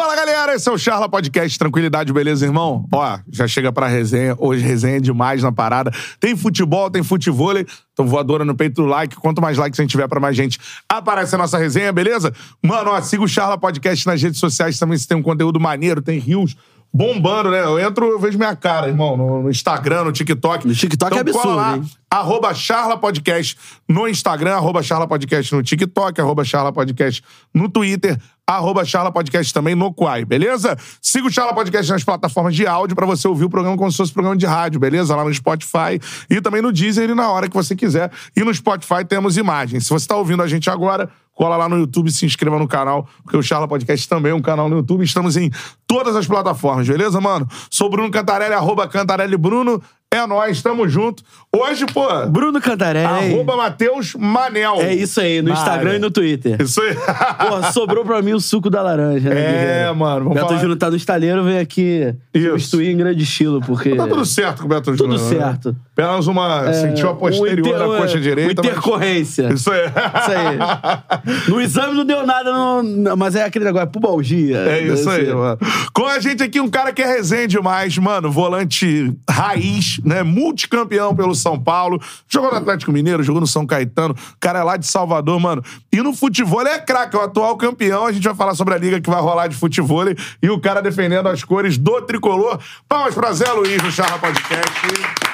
Fala galera, esse é o Charla Podcast. Tranquilidade, beleza, irmão? Ó, já chega pra resenha. Hoje resenha demais na parada. Tem futebol, tem futevôlei. Então voadora no peito do like. Quanto mais likes a gente tiver pra mais gente, aparece a nossa resenha, beleza? Mano, ó, siga o Charla Podcast nas redes sociais também. Se tem um conteúdo maneiro, tem rios bombando, né? Eu entro, eu vejo minha cara, irmão, no, Instagram, no TikTok. No TikTok é absurdo, cola lá, hein? Arroba Charla Podcast no Instagram, arroba Charla Podcast no TikTok, arroba Charla Podcast no Twitter, arroba Charla Podcast também no Quai, beleza? Siga o Charla Podcast nas plataformas de áudio pra você ouvir o programa como se fosse programa de rádio, beleza? Lá no Spotify e também no Deezer e na hora que você quiser. E no Spotify temos imagens. Se você tá ouvindo a gente agora, cola lá no YouTube se inscreva no canal, porque o Charla Podcast também é um canal no YouTube. Estamos em todas as plataformas, beleza, mano? Sou Bruno Cantarelli, arroba Cantarelli Bruno. É nóis, tamo junto. Hoje, pô, Bruno Cantarelli. arroba Matheus Manel. É isso aí, no Mara. Instagram e no Twitter. Isso aí. Porra, sobrou pra mim o suco da laranja, né? É, guerreiro? mano, vamos Beto falar- Júnior tá no estaleiro, vem aqui Isso. substituir em grande estilo, porque... Tá tudo certo com o Beto Tudo Júnior. né? certo. Apenas uma. É, sentiu a posterior inter- da coxa direita. Uma mas- intercorrência. Isso aí. Isso aí. No exame não deu nada, não- mas é aquele negócio, é pubalgia. É isso aí, mano. Com a gente aqui, um cara que é resenha demais, mano. Volante raiz, né? Multicampeão pelo São Paulo. Jogou no Atlético Mineiro, jogou no São Caetano. O cara é lá de Salvador, mano. E no futebol ele é craque, é o atual campeão. A gente vai falar sobre a liga que vai rolar de futebol. E o cara defendendo as cores do tricolor. Palmas pra Zé Luiz no Charla Podcast.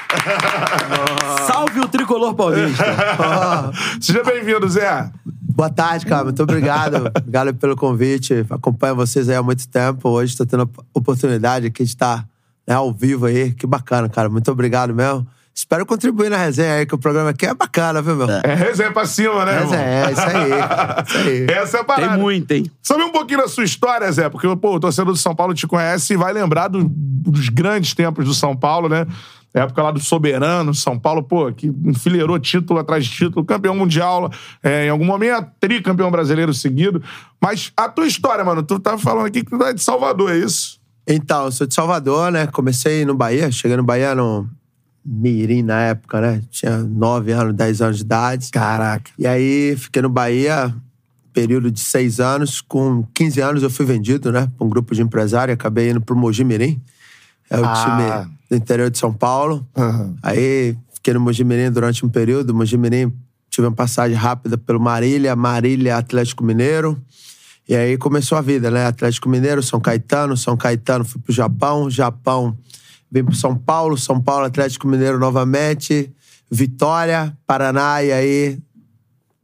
Salve o tricolor paulista. Seja bem-vindo, Zé. Boa tarde, cara. Muito obrigado. obrigado pelo convite. Acompanho vocês aí há muito tempo. Hoje estou tendo a oportunidade aqui de estar né, ao vivo aí. Que bacana, cara. Muito obrigado mesmo. Espero contribuir na resenha aí, que o programa aqui é bacana, viu, meu? É resenha pra cima, né, irmão? Resenha, é isso aí. Isso aí. Essa é a parada. Tem muito, hein? Sabe um pouquinho da sua história, Zé? Porque, pô, o torcedor do São Paulo te conhece e vai lembrar do- dos grandes tempos do São Paulo, né? A época lá do Soberano, São Paulo, pô, que enfileirou título atrás de título, campeão mundial, é, em algum momento, tricampeão brasileiro seguido. Mas a tua história, mano, tu tá falando aqui que tu é de Salvador, é isso? Então, eu sou de Salvador, né? Comecei no Bahia. Cheguei no Bahia no Mirim na época, né? Tinha 9 anos, 10 anos de idade. Caraca. E aí, fiquei no Bahia, período de seis anos. Com 15 anos, eu fui vendido, né? Pra um grupo de empresário. Acabei indo pro Mogi Mirim. É o Ah. time do interior de São Paulo. Aham. Aí, fiquei no Mogi Mirim durante um período. Mogi Mirim, tive uma passagem rápida pelo Marília, Marília, Atlético Mineiro. E aí começou a vida, né? Atlético Mineiro, São Caetano, São Caetano, fui pro Japão, Japão, vim pro São Paulo, São Paulo, Atlético Mineiro novamente, Vitória, Paraná, e aí.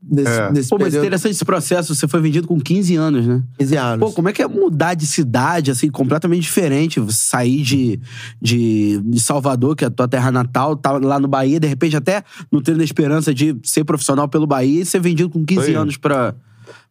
Nesse, É. nesse Pô, mas período, interessante esse processo. Você foi vendido com 15 anos, né? 15 anos. Pô, como é que é mudar de cidade, assim, completamente diferente? Você Sair de, de, de Salvador, que é a tua terra natal, tá lá no Bahia, de repente até não tendo a esperança de ser profissional pelo Bahia e ser vendido com 15 Foi. anos pra,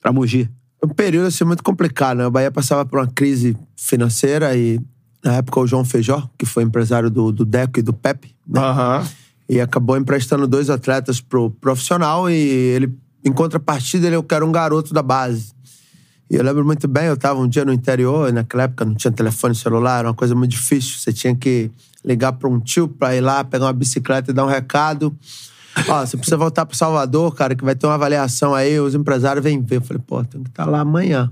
pra Mogi. Um período assim, muito complicado, né? O Bahia passava por uma crise financeira e, na época, o João Feijó, que foi empresário do, do Deco e do Pepe, né? Aham. E acabou emprestando dois atletas pro profissional e ele, em contrapartida, ele eu quero um garoto da base. E eu lembro muito bem, eu tava um dia no interior, e naquela época não tinha telefone celular, era uma coisa muito difícil. Você tinha que ligar pra um tio pra ir lá, pegar uma bicicleta e dar um recado. Ó, você precisa voltar pro Salvador, cara, que vai ter uma avaliação aí, os empresários vêm ver. Eu falei, pô, tem que estar lá amanhã.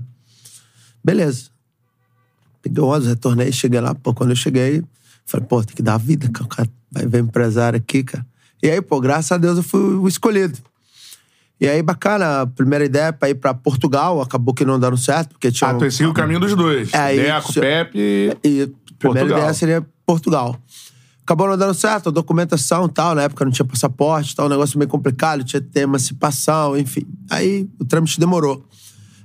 Beleza. Peguei o ônibus, retornei, cheguei lá. Pô, quando eu cheguei, falei, pô, tem que dar vida, cara. O cara vai ver empresário aqui, cara. E aí, pô, graças a Deus eu fui o escolhido. E aí, bacana, a primeira ideia pra ir pra Portugal, acabou que não dando certo, porque tinha. Ah, um- tu seguiu o caminho dos dois. É, Deco, tinha- Pepe. e a primeira Portugal. ideia seria Portugal. Acabou não dando certo, a documentação e tal, na época não tinha passaporte, tal, um negócio meio complicado, tinha que ter emancipação, enfim. Aí o trâmite demorou.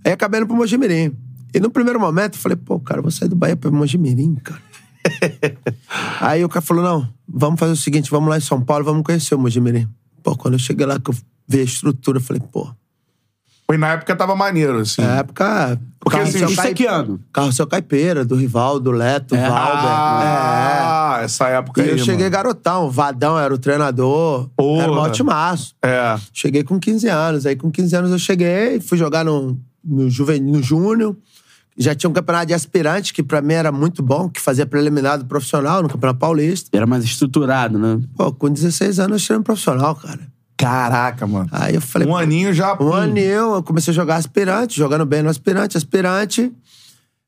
Aí acabei indo pro Mojimirim. E no primeiro momento eu falei, pô, cara, vou sair do Bahia pra Mojimirim, cara. Aí o cara falou, não, vamos fazer o seguinte, vamos lá em São Paulo, vamos conhecer o Mojimirim. Pô, quando eu cheguei lá, que eu vi a estrutura, eu falei, pô, Foi na época tava maneiro, assim. na época... Porque, assim, Isso é que ano? Carro seu Caipeira, do Rival, do Leto, Valber. Ah, essa época E aí, eu cheguei mano. garotão, o Vadão era o treinador, Porra. era um otimaço. É. Cheguei com 15 anos. Aí com 15 anos eu cheguei, fui jogar no, no, juvenil, no Júnior. Já tinha um campeonato de aspirante, que pra mim era muito bom, que fazia preliminar do profissional no Campeonato Paulista. Era mais estruturado, né? Pô, com 16 anos eu cheguei no profissional, cara. Caraca, mano. Aí eu falei, Um aninho já. um aninho, eu comecei a jogar aspirante, jogando bem no aspirante, aspirante.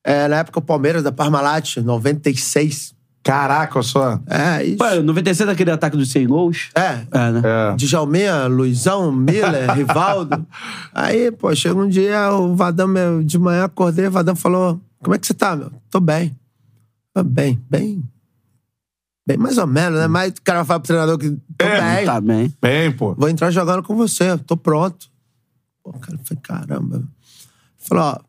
É, na época o Palmeiras da Parmalat, 96. Caraca, só. É, isso. Pô, 96 aquele ataque dos 100 gols? É. É, né? É. Djalminha, Luizão, Miller, Rivaldo. Aí, pô, chega um dia, o Vadão, meu, de manhã acordei, o Vadão falou: Como é que você tá, meu? Tô bem. Tô bem, bem. Bem, mais ou menos, né? Mas o cara vai falar pro treinador que tô É, bem. Tá bem. Bem, pô. Vou entrar jogando com você, tô pronto. Pô, o cara foi, caramba. Falou, ó,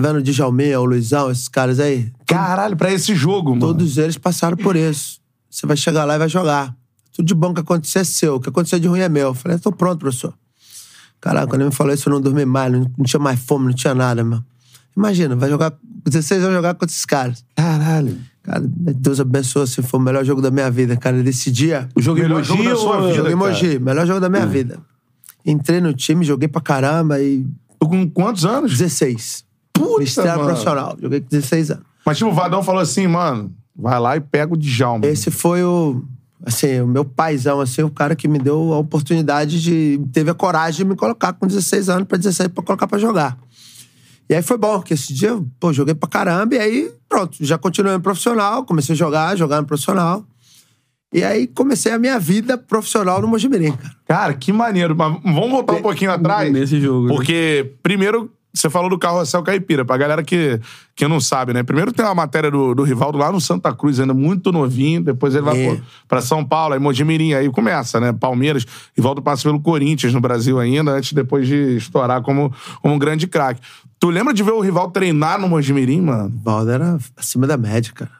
tá vendo o Djalminha, o Luizão, esses caras aí? Caralho, pra esse jogo, mano. Todos eles passaram por isso. Você vai chegar lá e vai jogar. Tudo de bom que acontecer é seu. O que acontecer de ruim é meu. Eu falei, tô pronto, professor. Caraca, quando ele me falou isso, eu não dormi mais. Não, não tinha mais fome, não tinha nada, meu. Imagina, vai jogar... 16 anos jogar contra esses caras. Caralho. Cara, Deus abençoe, assim, foi o melhor jogo da minha vida, cara. Nesse dia... O jogo Melhor Mogi jogo da sua vida. Jogo em cara. Mogi, melhor jogo da minha vida. Entrei no time, joguei pra caramba e Tu com quantos anos? 16. Puta, Estreia mano. profissional. Joguei com 16 anos. Mas tipo, o Vadão falou assim, mano, vai lá e pega o Djalma. Esse foi o, assim, o meu paizão, assim, o cara que me deu a oportunidade de... Teve a coragem de me colocar com 16 anos pra 16 pra colocar pra jogar. E aí foi bom, porque esse dia, pô, joguei pra caramba. E aí, pronto, já continuei no profissional. Comecei a jogar, jogar no profissional. E aí comecei a minha vida profissional no Mojimirim, cara. Cara, que maneiro. Mas vamos voltar um pouquinho atrás. Nesse jogo. né? Porque, primeiro, você falou do carrossel caipira. Pra galera que, que não sabe, né? Primeiro tem uma matéria do, do Rivaldo lá no Santa Cruz, ainda muito novinho. Depois ele vai É. pra São Paulo, aí Mojimirim. Aí começa, né? Palmeiras. Rivaldo passa pelo Corinthians no Brasil ainda, antes depois de estourar como, como um grande craque. Tu lembra de ver o Rivaldo treinar no Mojimirim, mano? Valdo era acima da média, cara.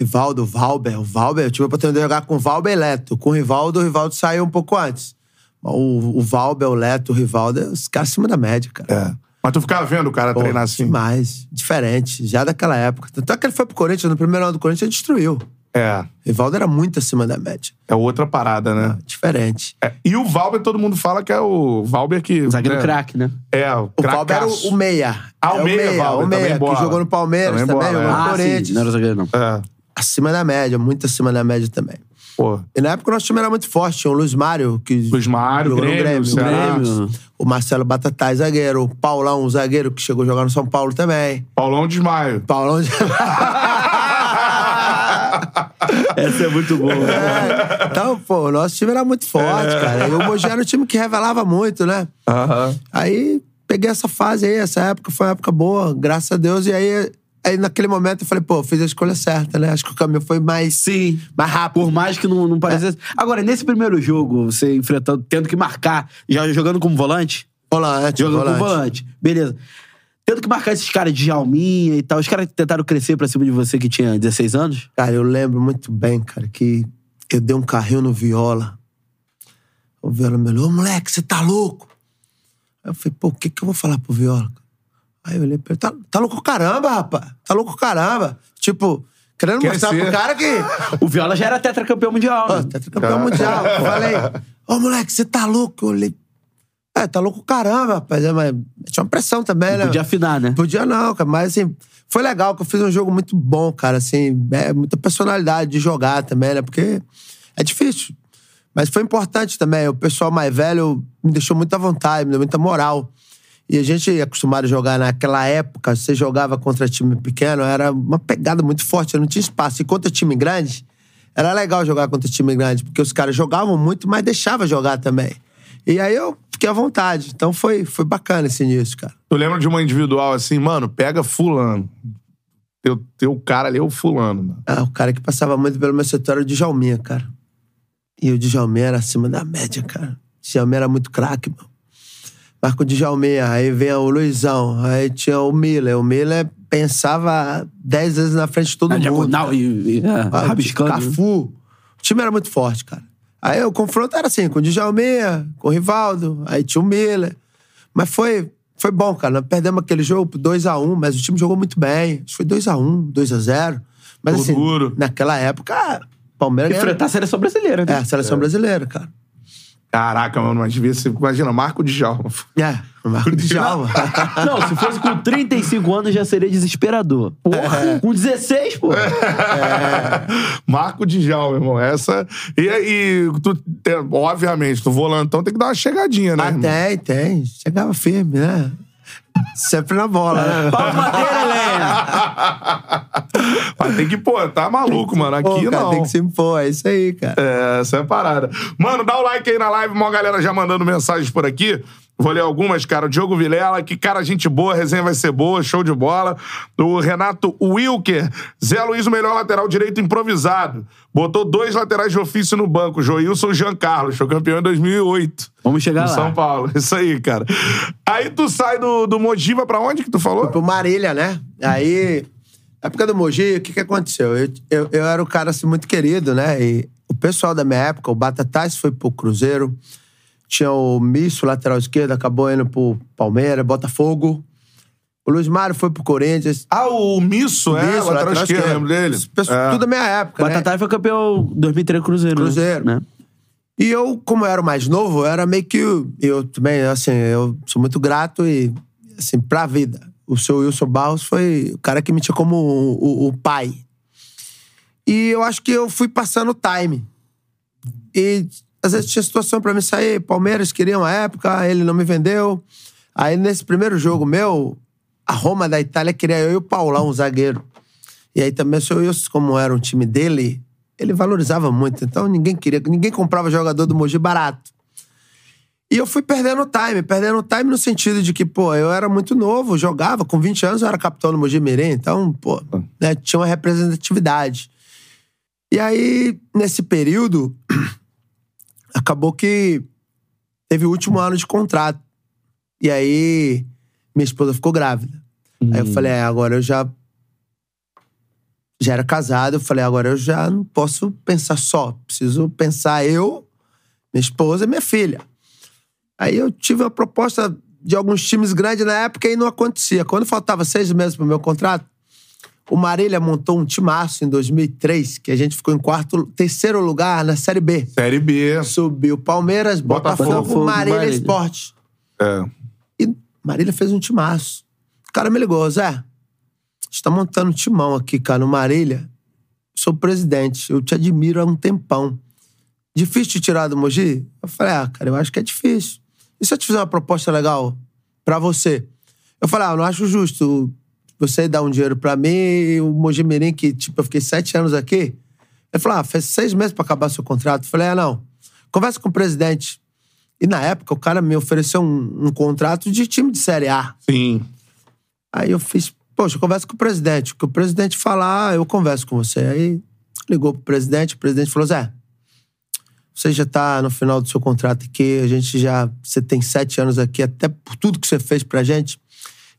Rivaldo, Valber. O Valber, eu tive a oportunidade de jogar com o Valber e Leto. Com o Rivaldo, o Rivaldo saiu um pouco antes. O, o Valber, o Leto, o Rivaldo, é os caras acima da média, cara. É. Mas tu ficava vendo o cara Pô, treinar assim? Demais. Diferente. Já daquela época. Tanto é que ele foi pro Corinthians, no primeiro ano do Corinthians, ele destruiu. É. Rivaldo era muito acima da média. É outra parada, né? Diferente. É. E o Valber, todo mundo fala que é o Valber que. Zagueiro né? craque, né? É, o O Valber era o, o meia. Ah, o É meia, Valber, o meia, que jogou no Palmeiras Também também, bola, jogou é. no Ah, Corinthians. sim. Não era zagueiro, não. É. Acima da média, muito acima da média também. Pô. E na época o nosso time era muito forte. Tinha o Luiz Mário, que Luiz Mário, jogou no Grêmio, Grêmio. Grêmio. O Marcelo Batatai, zagueiro. O Paulão, zagueiro, que chegou a jogar no São Paulo também. Paulão desmaio. Paulão... Essa é muito boa. É, então, pô, o nosso time era muito forte, cara. E o Mogi era um time que revelava muito, né? Aham. Aí peguei essa fase aí, essa época foi uma época boa, graças a Deus. E aí, aí naquele momento eu falei, pô, fiz a escolha certa, né? Acho que o caminho foi mais, Sim. mais rápido. Por mais que não, não parecesse. Agora, nesse primeiro jogo, você enfrentando, tendo que marcar, já jogando como volante? Volante, Jogando volante. como volante. Beleza. Tendo que marcar esses caras de Jalminha e tal, os caras que tentaram crescer pra cima de você que tinha 16 anos? Cara, eu lembro muito bem, cara, que eu dei um carrinho no Viola. O Viola me ô moleque, você tá louco? Aí eu falei, pô, o que que eu vou falar pro Viola? Aí eu olhei pra ele, tá, tá louco caramba, rapaz. Tá louco caramba. Tipo, querendo Quer mostrar ser. pro cara que... O Viola já era tetracampeão mundial. Né? tá campeão mundial. Eu falei, ô moleque, você tá louco? Eu olhei, é, tá louco caramba, rapaz. É, mas tinha uma pressão também, né? Podia afinar, né? Podia não, cara. Mas assim, foi legal que eu fiz um jogo muito bom, cara. Assim, é, muita personalidade de jogar também, né? Porque é difícil. Mas foi importante também. O pessoal mais velho me deixou muita vontade, me deu muita moral. E a gente é acostumado a jogar naquela época, você jogava contra time pequeno, era uma pegada muito forte, não tinha espaço. E contra time grande, era legal jogar contra time grande, porque os caras jogavam muito, mas deixava jogar também. E aí eu fiquei à vontade. Então foi, foi bacana esse início, cara. Tu lembra de uma individual assim, mano, pega fulano. Teu, teu cara ali é o fulano, mano. Ah, o cara que passava muito pelo meu setor era o Djalminha, cara. E o Djalminha era acima da média, cara. O Djalminha era muito craque, mano. Marco o Djalminha, aí vem o Luizão, aí tinha o Miller. O Miller pensava dez vezes na frente de todo Na mundo. diagonal e, e é, Ah, rabiscando. Cafu. O time era muito forte, cara. Aí o confronto era assim, com o Djalminha, com o Rivaldo, aí tinha o Miller. Mas foi, foi bom, cara. Nós perdemos aquele jogo por 2x1, mas o time jogou muito bem. Acho que foi 2x1, 2x0. Mas Ficou assim, duro. naquela época, o Palmeiras Enfrentar a seleção brasileira, né? É, a seleção brasileira, cara. Caraca, mano, mas devia ser. Imagina, Marco de Djalma. É, Marco de Djalma. Não, se fosse com 35 anos já seria desesperador. Porra, com 16, pô. Marco de Djalma, irmão. Essa. E, e tu, obviamente, tu volantão tem que dar uma chegadinha, né? Ah, irmão? tem, tem. Chegava firme, né? Sempre na bola, né? Pau de madeira. Mas tem que, pô, tá maluco, mano. Aqui Pô, cara, não. tem que se impor, é isso aí, cara. É, essa é a parada. Mano, dá o like aí na live, uma galera já mandando mensagens por aqui. Vou ler algumas, cara. O Diogo Vilela, que cara, gente boa, a resenha vai ser boa, show de bola. O Renato Wilker, Zé Luiz, o melhor lateral direito improvisado. Botou dois laterais de ofício no banco, Joilson e Jean Carlos, foi campeão em 2008. Vamos chegar lá. São Paulo, isso aí, cara. Aí tu sai do, do Mogiva pra onde que tu falou? Pro Marília, né? Aí, na época do Mogi, o que que aconteceu? Eu, eu, eu era um cara assim, muito querido, né? E o pessoal da minha época, o Batatais foi pro Cruzeiro, tinha o Misso, lateral esquerdo, acabou indo pro Palmeiras, Botafogo. O Luiz Mário foi pro Corinthians. Ah, o Misso, é, Misso, lateral esquerdo, lembro dele. Esse pessoal- É. Tudo da minha época, né? Batatai foi campeão 2003 Cruzeiro. né? Cruzeiro. Né? E eu, como eu era o mais novo, eu era meio que. Eu também, assim, eu sou muito grato e, assim, pra vida. O seu Wilson Barros foi o cara que me tinha como o, o- o pai. E eu acho que eu fui passando o time. E às vezes tinha situação pra me sair. Palmeiras queria uma época, ele não me vendeu. Aí nesse primeiro jogo meu, a Roma da Itália queria eu e o Paulão, um zagueiro. E aí também o seu Wilson, como era um time dele, ele valorizava muito. Então ninguém queria, ninguém comprava jogador do Mogi barato. E eu fui perdendo time, perdendo time no sentido de que, pô, eu era muito novo, jogava, com 20 anos eu era capitão do Mogi Mirim, então, pô, né, tinha uma representatividade. E aí, nesse período, acabou que teve o último ano de contrato. E aí, minha esposa ficou grávida. Aí eu falei, é, agora eu já. Já era casado, eu falei, agora eu já não posso pensar só. Preciso pensar eu, minha esposa e minha filha. Aí eu tive uma proposta de alguns times grandes na época e não acontecia. Quando faltava seis meses pro meu contrato, o Marília montou um timaço em 2003, que a gente ficou em quarto, terceiro lugar na Série B. Série B. Subiu Palmeiras, Botafogo, Botafogo, Marília, Marília. Esporte. É. E Marília fez um timaço. O cara me ligou, Zé, a gente tá montando um timão aqui, cara, no Marília. Sou presidente, eu te admiro há um tempão. Difícil te tirar do Mogi? Eu falei, ah, cara, eu acho que é difícil. E se eu te fizer uma proposta legal pra você? Eu falei, ah, eu não acho justo você dar um dinheiro pra mim o Mogi Mirim, que, tipo, eu fiquei sete anos aqui. Ele falou, ah, faz seis meses pra acabar seu contrato. Eu falei, ah, não. Conversa com o presidente. E na época, o cara me ofereceu um, um contrato de time de Série A. Sim. Aí eu fiz, poxa, eu converso com o presidente. O que o presidente falar, eu converso com você. Aí ligou pro presidente, o presidente falou: Zé, você já tá no final do seu contrato aqui, a gente já. Você tem sete anos aqui, até por tudo que você fez pra gente.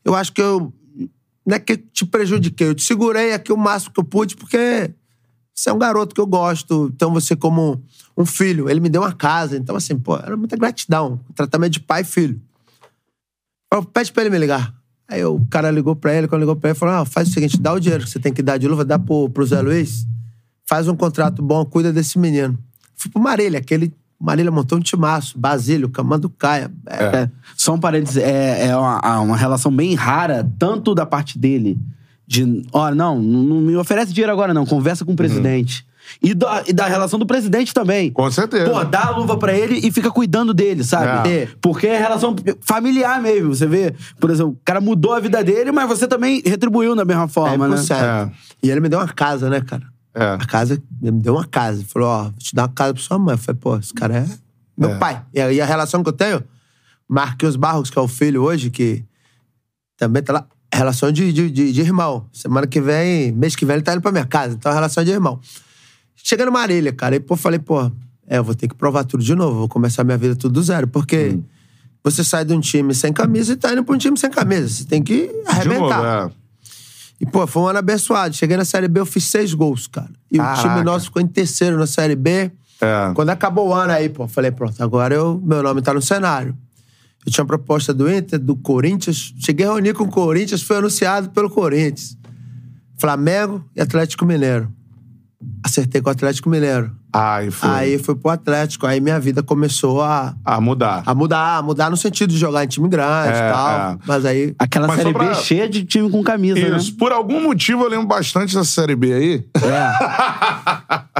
Eu acho que eu. Não é que eu te prejudiquei, eu te segurei aqui o máximo que eu pude, porque você é um garoto que eu gosto, então você, como um filho, ele me deu uma casa. Então, assim, pô, era muita gratidão. Tratamento de pai e filho. Eu, pede pra ele me ligar. Aí o cara ligou pra ele, quando ligou pra ele, falou: ah, faz o seguinte, dá o dinheiro que você tem que dar de luva, dá pro, pro Zé Luiz, faz um contrato bom, cuida desse menino. Fui pro Marília, aquele. Marília montou um timaço, Basílio, Camando Caia. É, É, só um parênteses, é, é uma, uma relação bem rara, tanto da parte dele, de, ó, não, não me oferece dinheiro agora não, conversa com o presidente. E, da, e da relação do presidente também. Com certeza. Pô, dá a luva pra ele e fica cuidando dele, sabe? É. Porque é relação familiar mesmo. Você vê, por exemplo, o cara mudou a vida dele, mas você também retribuiu da mesma forma, né? 100%. É. E ele me deu uma casa, né, cara? É. A casa, me deu uma casa. Falou, ó, vou te dar uma casa pra sua mãe. Eu falei, pô, esse cara é meu É. pai. E a, a relação que eu tenho, Marquinhos Barros, que é o filho hoje, que também tá lá, relação de, de, de, de irmão. Semana que vem, mês que vem, ele tá indo pra minha casa. Então, é relação de irmão. Chegando numa Marília, cara, e pô, falei, pô, é, eu vou ter que provar tudo de novo, vou começar minha vida tudo do zero. Porque você sai de um time sem camisa e tá indo pra um time sem camisa. Você tem que De novo, arrebentar. é. E, pô, foi um ano abençoado. Cheguei na Série B, eu fiz seis gols, cara. E Caraca. o time nosso ficou em terceiro na Série B. É. Quando acabou o ano aí, pô, falei, pronto, agora eu, meu nome tá no cenário. Eu tinha proposta do Inter, do Corinthians. Cheguei a reunir com o Corinthians, foi anunciado pelo Corinthians. Flamengo e Atlético Mineiro. Acertei com o Atlético Mineiro. Ai, foi. Aí fui pro Atlético, aí minha vida começou a, A mudar. a mudar, a mudar no sentido de jogar em time grande É, e tal. é. Mas aí. Aquela Mas série pra- B cheia de time com camisa, Isso. né? Por algum motivo eu lembro bastante dessa Série B aí. É.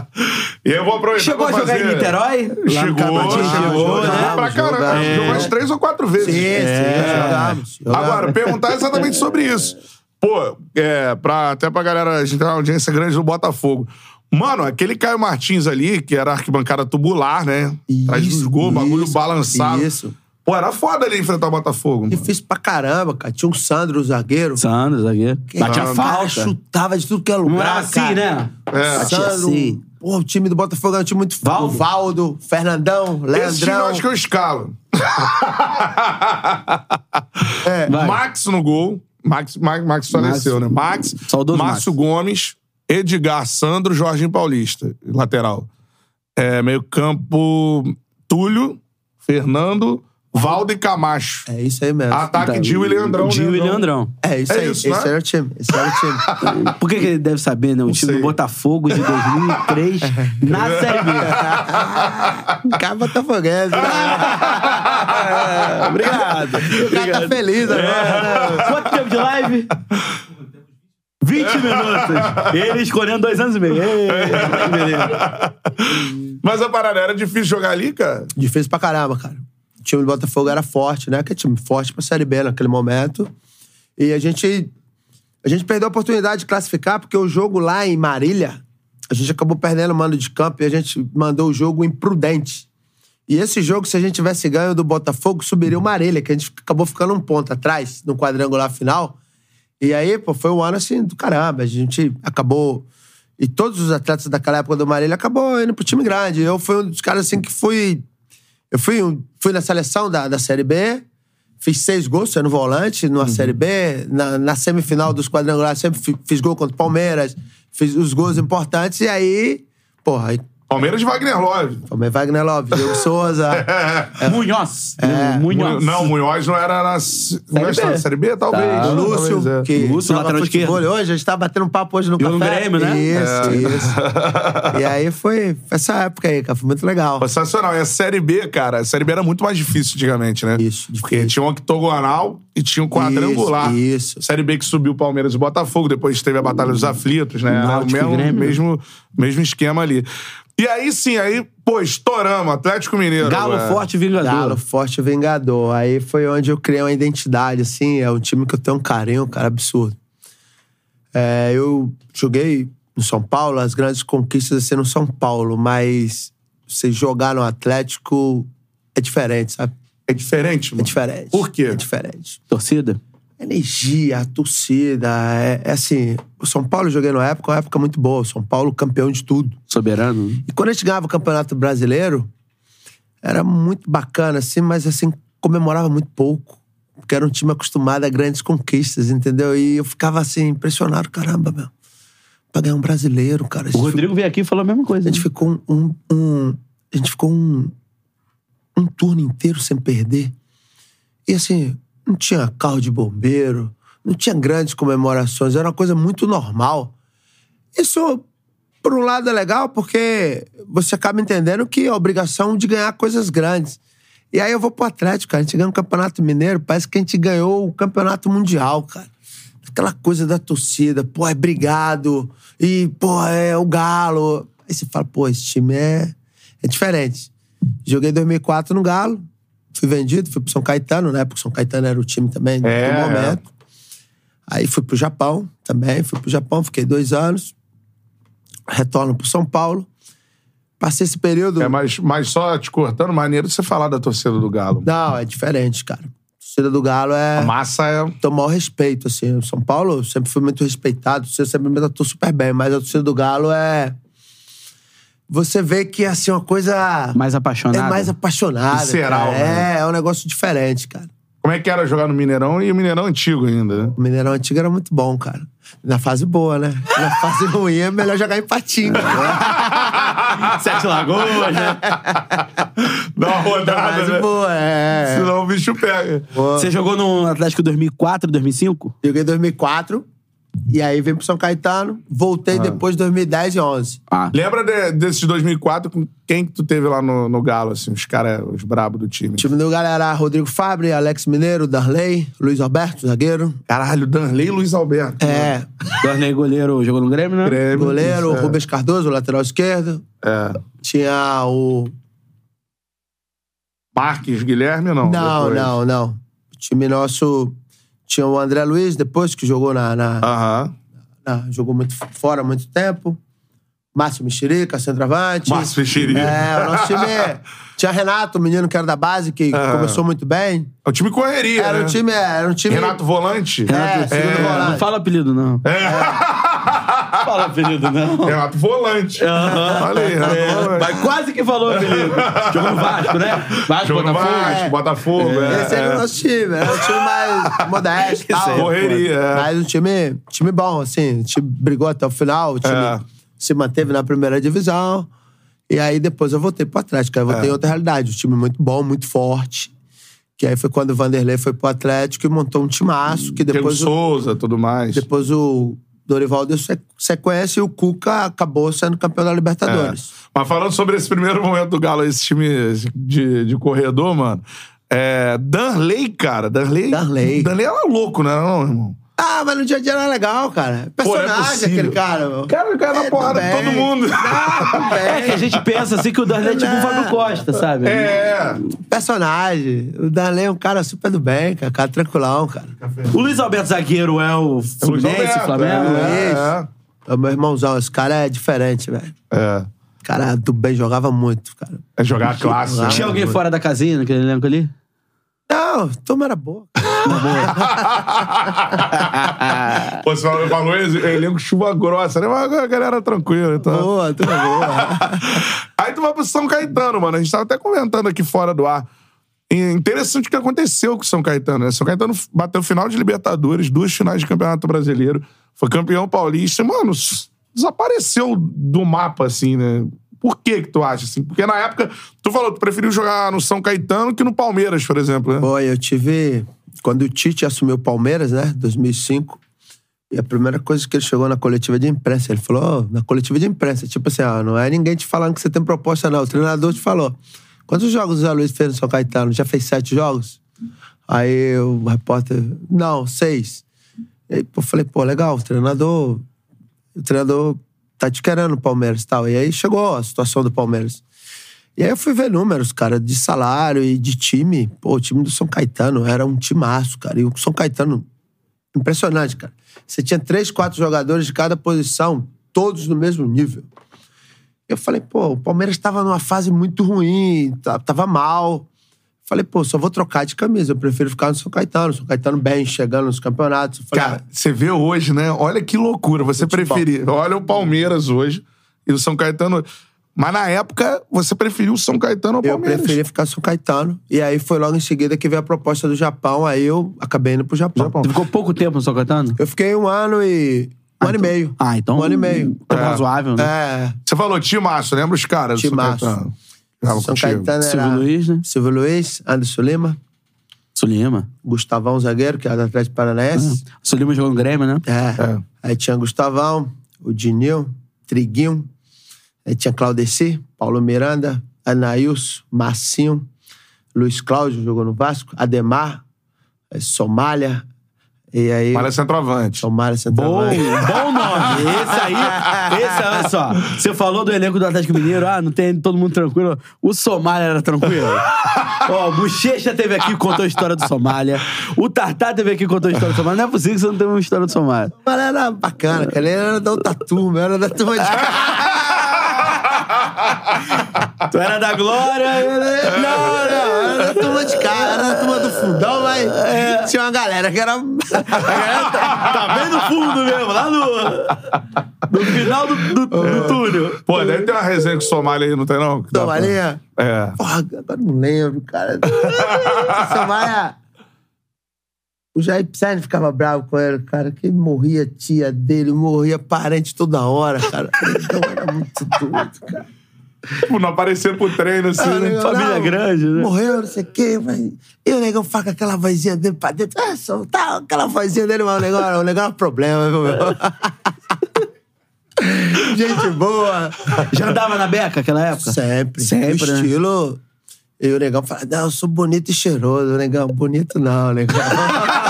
E eu vou aproveitar Chegou a jogar fazer... em Niterói? Lá Chegou, chegou, chegou, jogou né? pra caramba. jogamos. Jogou umas três ou quatro vezes. Sim, sim, jogamos. jogamos. Agora, perguntar exatamente sobre isso. Pô, é, pra, até pra galera, a gente tem uma audiência grande do Botafogo. Mano, aquele Caio Martins ali, que era arquibancada tubular, né? Atrás dos gols, bagulho isso, balançado. Isso. Pô, era foda ali enfrentar o Botafogo. Difícil pra caramba, cara. Tinha um Sandro, o zagueiro. Sandro, zagueiro. Batia O cara falta. chutava de tudo que é lugar, Não era assim, cara. né? É. Batia Sandro, assim. pô, o time do Botafogo era um time muito Valdo. forte. Valdo, Fernandão, Esse time eu Leandrão. acho que eu escalo. É. Vai. Max no gol. Max, Max, Max faleceu, né? Max, Saudoso Márcio Max. Gomes, Edgar Sandro, Jorginho Paulista, lateral. É, meio campo, Túlio, Fernando, Valdo e Camacho. É isso aí mesmo. Ataque, Gil e Leandrão. Gil e Leandrão. É isso É aí. isso, esse né? era o time. Esse era o time. Por que, que ele deve saber, né? O time sei. do Botafogo de 2003 na Série B. Cara botafoguense. né? Obrigado. O cara tá feliz agora. né? Quanto tempo de live? 20 minutos. Ele escolhendo dois anos e meio. Ei. Mas a parada era difícil jogar ali, cara. Difícil pra caramba, cara. O time do Botafogo era forte, né? Que é time forte pra Série B naquele momento. E a gente, a gente perdeu a oportunidade de classificar, porque o jogo lá em Marília, a gente acabou perdendo o mando de campo e a gente mandou o jogo imprudente. E esse jogo, se a gente tivesse ganho do Botafogo, subiria o Marília, que a gente acabou ficando um ponto atrás no quadrangular final. E aí, pô, foi um ano assim do caramba. A gente acabou. E todos os atletas daquela época do Marília acabou indo pro time grande. Eu fui um dos caras assim que fui. Eu fui, fui na seleção da, da Série B, fiz seis gols sendo volante numa Série B. Na, na semifinal dos quadrangulares, sempre fi- fiz gol contra o Palmeiras, fiz os gols importantes. E aí, porra, Palmeiras de Wagner Love. Palmeiras Wagner Love, Diego Souza. Munhoz. É. Munhoz. Não, o Munhoz não era na, não B. na Série B? Talvez. Tá. O Lúcio, Talvez, é. que Lúcio, lateral futebol esquerdo. hoje, a gente tá batendo um papo hoje no no café. Grêmio, né? Isso, É. isso. e aí foi, essa época aí, cara, foi muito legal. Sensacional. E a Série B, cara, a Série B era muito mais difícil antigamente, né? Isso, Porque difícil. tinha um octogonal e tinha um quadrangular. Isso, isso. Série B que subiu o Palmeiras e o Botafogo, depois teve a Batalha dos Aflitos, né? O Náutico e mesmo, mesmo, mesmo esquema ali. E aí sim, aí, pô, estouramos, Atlético Mineiro. Galo é. forte vingador. Galo Forte Vingador. Aí foi onde eu criei uma identidade, assim. É um time que eu tenho um carinho, cara, absurdo. É, eu joguei no São Paulo, as grandes conquistas assim no São Paulo, mas você jogar no Atlético é diferente, sabe? É diferente, É mano. diferente. Por quê? É diferente. Torcida? A energia, a torcida, é, é assim. O São Paulo eu joguei na época, uma época muito boa. O São Paulo campeão de tudo. Soberano? E quando a gente ganhava o Campeonato Brasileiro, era muito bacana, assim, mas assim, comemorava muito pouco. Porque era um time acostumado a grandes conquistas, entendeu? E eu ficava assim, impressionado, caramba, meu. Pra ganhar um brasileiro, cara. O Rodrigo veio aqui e falou a mesma coisa. a gente né? ficou um, um- um- A gente ficou um, um turno inteiro sem perder. E assim, não tinha carro de bombeiro, não tinha grandes comemorações, era uma coisa muito normal. Isso, por um lado, é legal porque você acaba entendendo que é a obrigação de ganhar coisas grandes. E aí eu vou pro Atlético, cara. A gente ganha o Campeonato Mineiro, parece que a gente ganhou o Campeonato Mundial, cara. Aquela coisa da torcida, pô, é brigado, e, pô, é o Galo. Aí você fala, pô, esse time é, é diferente. Joguei 2004 no Galo, fui vendido, fui pro São Caetano, né? Porque São Caetano era o time também do É, momento. Aí fui pro Japão também, fui pro Japão, fiquei dois anos. Retorno pro São Paulo. Passei esse período. É, mas, mas só te cortando, maneiro você falar da torcida do Galo. Não, é diferente, cara. A torcida do Galo é. A massa é. Tem o respeito, assim. O São Paulo sempre foi muito respeitado, você sempre me tratou super bem, mas a torcida do Galo é. Você vê que é assim, uma coisa. Mais apaixonado. É mais apaixonada. Visceral, né? É, é um negócio diferente, cara. Como é que era jogar no Mineirão e o Mineirão antigo ainda, né? O Mineirão antigo era muito bom, cara. Na fase boa, né? Na fase ruim é melhor jogar em Patinga. né? Sete Lagoas, né? Dá uma Na rodada, fase né? boa, é. Senão o bicho pega. Boa. Você jogou no Atlético 2004, 2005? Joguei em 2004. E aí vim pro São Caetano, voltei depois de 2010 e 11. Ah. Lembra de, desses 2004 com quem que tu teve lá no, no Galo, assim, os caras, os brabos do time? O time do galera Rodrigo Fabre, Alex Mineiro, Darley, Luiz Alberto, zagueiro. Caralho, Danley e Luiz Alberto. É, Darley goleiro jogou no Grêmio, né? Grêmio, goleiro, isso, é. Rubens Cardoso, lateral esquerdo. É. Tinha o. Marques Guilherme, não? Não, depois. não, não. O time nosso tinha o André Luiz, depois que jogou na, na- Aham. na- jogou muito fora há muito tempo. Márcio Mexerica, centroavante. Márcio Mexerica. É, o nosso time. Tinha Renato, o menino que era da base, que Ah. começou muito bem. É o time correria, Era né? um time. Era um time. Renato Volante? É, segundo Não volante. fala apelido, não. Fala apelido, não. Renato Volante. Olha aí, Renato Volante. Mas quase que falou apelido. Jogou no Vasco, né? Vasco, Jogou no Botafogo. Vasco, Botafogo. é, Esse era é. o nosso time. Era um time mais modesto e tal. Correria, é. Mas um time, time bom, assim. O time brigou até o final. O time É. se manteve na primeira divisão. E aí depois eu voltei pro Atlético. Aí eu voltei É. em outra realidade. Um time muito bom, muito forte. Que aí foi quando o Vanderlei foi pro Atlético e montou um timaço. Que depois, o, Souza, tudo mais. depois o Dorival deu sequ- sequência e o Cuca acabou sendo campeão da Libertadores. É. Mas falando sobre esse primeiro momento do Galo, esse time de, de corredor, mano. É, Danley, cara. Danley. Darley. Danley era louco, né, não, irmão? Ah, mas no dia a dia era legal, cara. Pô, não é Personagem possível. aquele cara, meu. Cara, o cara na porrada de bem. todo mundo. Ah, É que a gente pensa assim que o Darley é tipo um Fábio Costa, sabe? É. personagem. O Darley é um cara super do bem, cara. Cara tranquilão, cara. O Luiz Alberto Zagueiro é o Fluminense, Alberto, Flamengo? é. É o meu irmãozão. Esse cara é diferente, velho. É. Cara do bem jogava muito, cara. É jogar né? Tinha alguém fora da casinha naquele elenco ali? Não, turma era boa. Pô, você falou, elenco chuva grossa, né? Mas a galera tranquila. Então. Boa, turma boa. Aí tu vai pro São Caetano, mano. A gente tava até comentando aqui fora do ar. E interessante o que aconteceu com o São Caetano, né? São Caetano bateu final de Libertadores, duas finais de Campeonato Brasileiro, foi campeão paulista. Mano, desapareceu do mapa, assim, né? Por que que tu acha, assim? Porque na época, tu falou, tu preferiu jogar no São Caetano que no Palmeiras, por exemplo, né? Pô, eu tive... Quando o Tite assumiu o Palmeiras, né? 2005. E a primeira coisa que ele chegou na coletiva de imprensa, ele falou, "Ó, na coletiva de imprensa, tipo assim, ó, não é ninguém te falando que você tem proposta, não. O treinador te falou. Quantos jogos o Zé Luiz fez no São Caetano? Já fez sete jogos? Aí o repórter, não, seis. E aí, eu falei, pô, legal, o treinador. O treinador tá te querendo no Palmeiras e tal. E aí chegou a situação do Palmeiras. E aí eu fui ver números, cara, de salário e de time. Pô, o time do São Caetano era um timaço, cara. E o São Caetano, impressionante, cara. Você tinha três, quatro jogadores de cada posição, todos no mesmo nível. Eu falei, pô, o Palmeiras estava numa fase muito ruim, tava mal. Falei, pô, só vou trocar de camisa. Eu prefiro ficar no São Caetano. São Caetano bem, chegando nos campeonatos. Eu falei, Cara, você vê hoje, né? Olha que loucura. Você preferir. Olha o Palmeiras hoje e o São Caetano. Mas na época, você preferiu o São Caetano ao Eu Palmeiras. preferia ficar no São Caetano. E aí foi logo em seguida que veio a proposta do Japão. Aí eu acabei indo pro Japão. Japão. Tu ficou pouco tempo no São Caetano? Eu fiquei um ano e. Um ano e meio. Ah, então. Um ano e meio. Tempo É. razoável, né? É. Você falou Timaço, lembra os caras do São Timaço. Jogava São contigo. Caetano era. Silvio Luiz, né? Silvio Luiz, Anderson Lima, Sulima. Gustavão Zagueiro, que era do Atlético Paranaense. Sulima jogou no Grêmio, né? É. É. Aí tinha Gustavão, o Dinil, Triguinho. Aí tinha Claudeci, Paulo Miranda, Anailson, Massinho, Luiz Cláudio jogou no Vasco, Ademar, aí Somália. E aí. Malha centroavante. Somália Bom, Centroavante. bom nome. Esse aí, esse, olha só. Você falou do elenco do Atlético Mineiro, ah, não tem todo mundo tranquilo. O Somália era tranquilo. Ó, o Bochecha teve aqui e contou a história do Somália. O Tartar teve aqui e contou a história do Somália. Não é possível que você não tenha uma história do Somália. Mas era bacana, cara. Ele era da outra turma, era da turma de. Tu era da Glória. Não, não, era da turma de cá, era da turma do fundão, mas tinha uma galera que era. Tá bem no fundo mesmo, lá no, no final do, do, do túnel. Pô, deve ter uma resenha com o Somália aí, não tem não? Dá pra- Somalinha? É. Porra, agora não lembro, cara. Somalia. O Jair Pisani ficava bravo com ele, cara, que morria tia dele, morria parente toda hora, cara. Então era muito doido, cara. Tipo, não aparecer pro treino, assim. Ah, né? negão, Família não, grande, né? Morreu, não sei o quê. Mas... E o negão fala com aquela vozinha dele pra dentro. Ah, só tá aquela vozinha dele, mas o negão, o negão é um problema, viu, meu? Gente boa. Já andava na beca naquela época? Sempre. Sempre, O né? estilo. E o negão fala, não, eu sou bonito e cheiroso. O negão, bonito não, negão.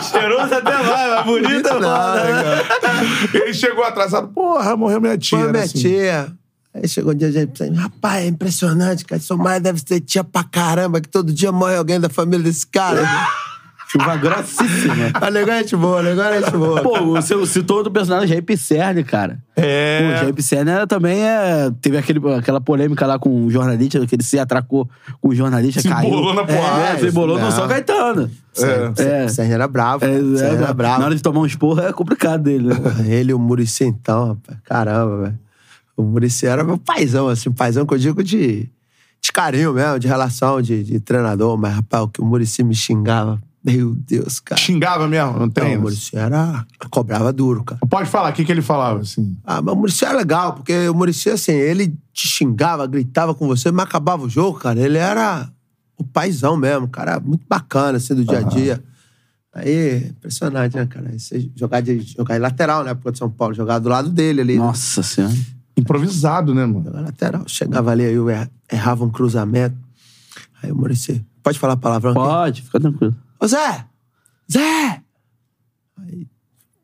Cheiroso até vai, mas bonito não, negão. Ele chegou atrasado. Porra, morreu minha tia. Foi né, minha assim. tia. Aí chegou um dia, a gente pensou, rapaz, é impressionante, cara. Sua mãe deve ter tia pra caramba, que todo dia morre alguém da família desse cara. Chuva grossíssima. A negócio é gente boa, a negócio é gente boa. Pô, você citou outro personagem, Jair Pisserni, cara. É. Pô, Jair Pisserni era- também é, teve aquele, aquela polêmica lá com o jornalista, que ele se atracou com o jornalista, Se caiu. embolou na porrada. É, se embolou no. São Caetano. É. É. Sérgio era bravo. É, Sérgio é, era bravo. Na hora de tomar um esporro é complicado dele, né? Ele e o Murici, então, rapaz. Caramba, velho. O Murici era meu paizão, assim, paizão que eu digo de, de carinho mesmo, de relação, de, de treinador. Mas, rapaz, o que o Murici me xingava, meu Deus, cara. Xingava mesmo, não Não, tem? o Murici era. cobrava duro, cara. Pode falar, o que, que ele falava, assim? Ah, mas o Murici era legal, porque o Murici, assim, ele te xingava, gritava com você, mas acabava o jogo, cara. Ele era o paizão mesmo, cara, muito bacana, assim, do dia a dia. Aí, impressionante, né, cara? Você jogar de, jogar de lateral, né, época de São Paulo, jogar do lado dele ali. Nossa senhora. Improvisado, né, mano? Jogar lateral. Chegava ali, aí eu er- errava um cruzamento. Aí o Murici, pode falar palavrão aqui? Pode, fica tranquilo. Ô Zé! Zé! Aí,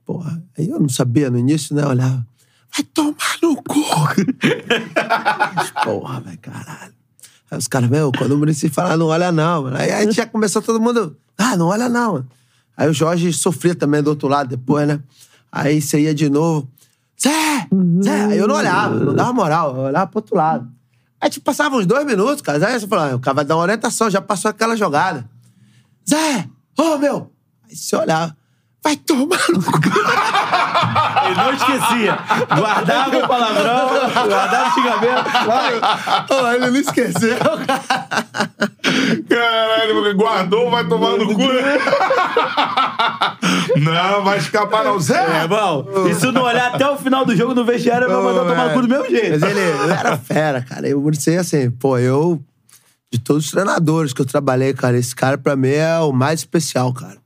porra, aí eu não sabia no início, né? Eu olhava, vai tomar no cu! Porra, vai caralho. Aí os caras, meu, quando o Murici fala, não olha não, mano. Aí a gente já começou todo mundo, ah, não olha não, mano. Aí o Jorge sofria também do outro lado depois, né? Aí você ia de novo, Zé! Zé! Aí eu não olhava, não dava moral, eu olhava pro outro lado. Aí tipo, passava uns dois minutos, cara. Aí você falava, o cara vai dar uma orientação, já passou aquela jogada. Zé! Ô, meu! Aí você olhava, vai tomar no cu. Ele não esquecia. Guardava o palavrão, guardava o xingamento. Ô, ele não esqueceu. Caralho, guardou, vai tomar no cu. não, vai escapar não. Zé! É, bom. E se não olhar até o final do jogo no vestiário, vai mandar tomar no cu do mesmo jeito. Mas ele, ele era fera, cara. Eu sei assim, pô, eu. De todos os treinadores que eu trabalhei, cara, esse cara pra mim é o mais especial, cara.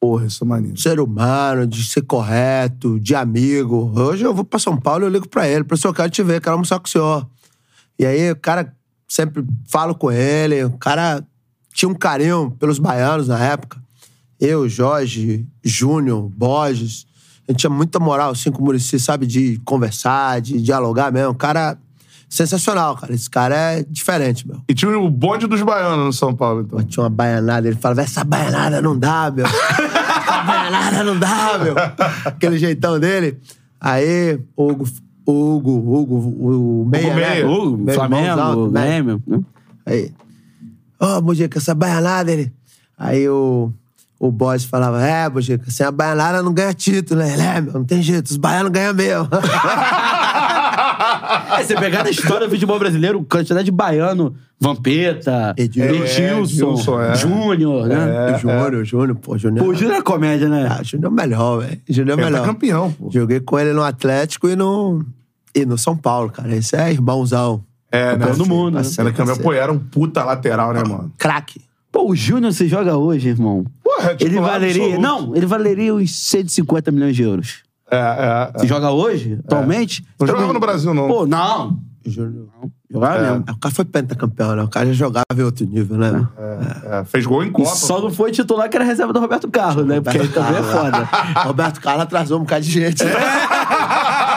Porra, isso é maneiro. ser humano, de ser correto, de amigo. Hoje eu vou pra São Paulo e eu ligo pra ele. Professor, eu quero te ver, quero almoçar com o senhor. E aí o cara, sempre falo com ele, o cara tinha um carinho pelos baianos na época. Eu, Jorge, Júnior, Borges. A gente tinha muita moral, assim, com o Murici, sabe? De conversar, de dialogar mesmo. Um cara sensacional, cara. Esse cara é diferente, meu. E tinha o bonde dos baianos no São Paulo, então. Tinha uma baianada, ele falava, essa baianada não dá, meu. essa baianada não dá, meu. Aquele jeitão dele. Aí, Hugo, Hugo, Hugo, o, o Meia, Meia. né? Hugo, Flamengo, também. Grêmio. né? Aí, ô, Bujica, essa baianada, ele... Aí o, o boss falava, é, Bujica, sem a baianada não ganha título, né? Ele, é, meu, não tem jeito, os baianos ganham mesmo. É, você pegar na história do futebol brasileiro, quantidade de baiano, Vampeta, Edilson. Edilson, é. Júnior, né? o Júnior, o Júnior, pô, Júnior... Pô, o Júnior é comédia, né? Ah, Júnior é o melhor, velho. Júnior é o Ele tá melhor. campeão, pô. Joguei com ele no Atlético e no, e no São Paulo, cara. Esse é irmãozão. É, né? Campeão do mundo, né? Sendo campeão, pô, era um puta lateral, né, mano? Craque. Pô, o Júnior se joga hoje, irmão. Porra, é ele titular valeria. absoluto. Não, ele valeria uns 150 milhões de euros. É, é. é. Se joga hoje, atualmente. Não então jogava no Brasil, não. Pô, não. Jogava É. mesmo. O cara foi pentacampeão, né? O cara já jogava em outro nível, né? É, fez gol em E Copa. só não foi titular que era reserva do Roberto Carlos, né? Porque aí também é foda. Roberto Carlos atrasou um bocado de gente.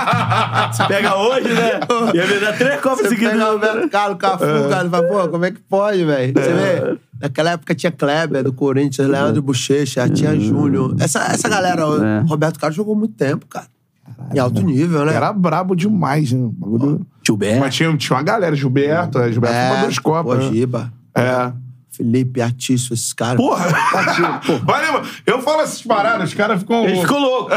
Você pega hoje, né? Ia me dar três copas seguidas. pega o Roberto Carlos, Cafu, cara, fala, pô, como é que pode, velho? Você vê? Naquela época tinha Kleber, do Corinthians, Leandro Bochecha, tinha Júnior. Essa, essa galera, o É. Roberto Carlos jogou muito tempo, cara. Em alto nível, né? Era brabo demais, né? O bagulho- Gilberto. Mas tinha, tinha uma galera, Gilberto, é, Gilberto pra duas Copas. Pô, né? Giba. É. Felipe, Atício, esses caras. Porra! Eu falo essas paradas, os caras ficam. Ele ficou louco.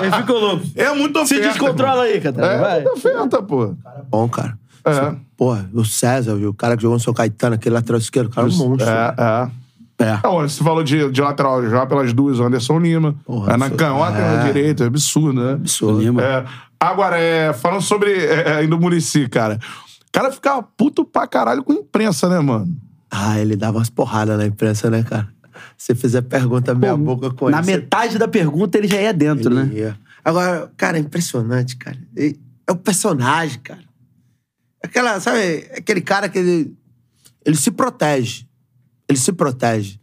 Ele ficou louco. É muito Se oferta. descontrola aí, Catarina. É, vai. muita oferta, pô. Bom, cara. É. Porra, o César, o cara que jogou no São Caetano, aquele lateral esquerdo, o cara é um monstro. É, é. É. Não, você falou de, de lateral já pelas duas, o Anderson Lima. Porra, é na canhota e na é. direita. É absurdo, né? Absurdo. Lima. É. Agora, é, falando sobre é, ainda o Murici, cara. O cara ficava puto pra caralho com a imprensa, né, mano? Ah, ele dava umas porradas na imprensa, né, cara? Se fizer pergunta meia boca com Na ele. você- metade da pergunta ele já ia dentro, né? Ele ia. Agora, cara, é impressionante, cara. É o personagem, cara. Aquela, sabe, aquele cara que ele, ele se protege. Ele se protege.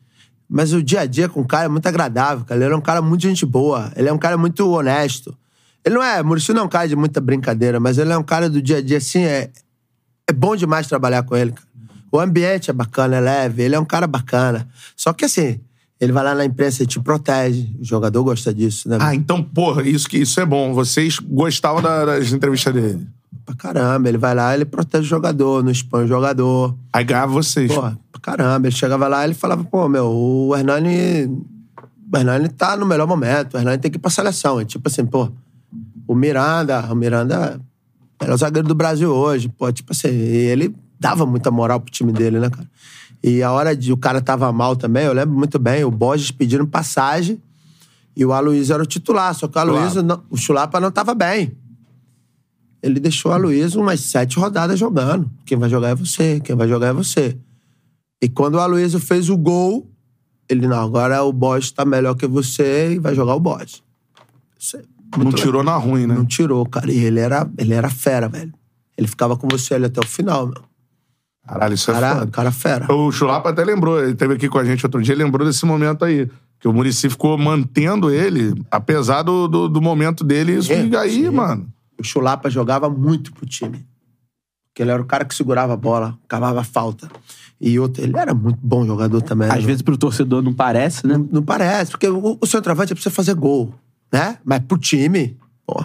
Mas o dia a dia com o cara é muito agradável, cara. Ele é um cara muito gente boa. Ele é um cara muito honesto. Ele não é, Muricy não é um cara de muita brincadeira, mas ele é um cara do dia a dia, assim, é, é bom demais trabalhar com ele, cara. O ambiente é bacana, é leve, ele é um cara bacana. Só que assim, ele vai lá na imprensa e te protege. O jogador gosta disso, né? Ah, então, porra, isso, que, isso é bom. Vocês gostavam da- das entrevistas dele. Pra caramba, ele vai lá, ele protege o jogador, não expõe o jogador. Aí ganhava vocês. Porra, pra caramba. Ele chegava lá ele falava, pô, meu, o Hernani. O Hernani tá no melhor momento, o Hernani tem que ir pra seleção. É tipo assim, pô, o Miranda, o Miranda era o zagueiro do Brasil hoje, pô, tipo assim, e ele dava muita moral pro time dele, né, cara? E a hora de o cara tava mal também, eu lembro muito bem, o Borges pedindo passagem e o Aloysio era o titular, só que o Aloysio, não- o Chulapa não tava bem. Ele deixou o Aloysio umas sete rodadas jogando. Quem vai jogar é você, quem vai jogar é você. E quando o Aloysio fez o gol, ele, não, agora o Borges tá melhor que você e vai jogar o Borges. É Não tirou na ruim, né? não tirou, cara. E ele era, ele era fera, velho. Ele ficava com você ali até o final, meu. Caralho, isso é Cara, foda. cara fera. O Chulapa até lembrou, ele esteve aqui com a gente outro dia, ele lembrou desse momento aí. Que o Murici ficou mantendo ele, apesar do, do, do momento dele. Isso aí, sim. mano. O Chulapa jogava muito pro time. Porque ele era o cara que segurava a bola, cavava falta. E outro, ele era muito bom jogador também. Às né? vezes pro torcedor não parece, né? Não, não parece, porque o, o centroavante precisa fazer gol, né? Mas pro time, pô.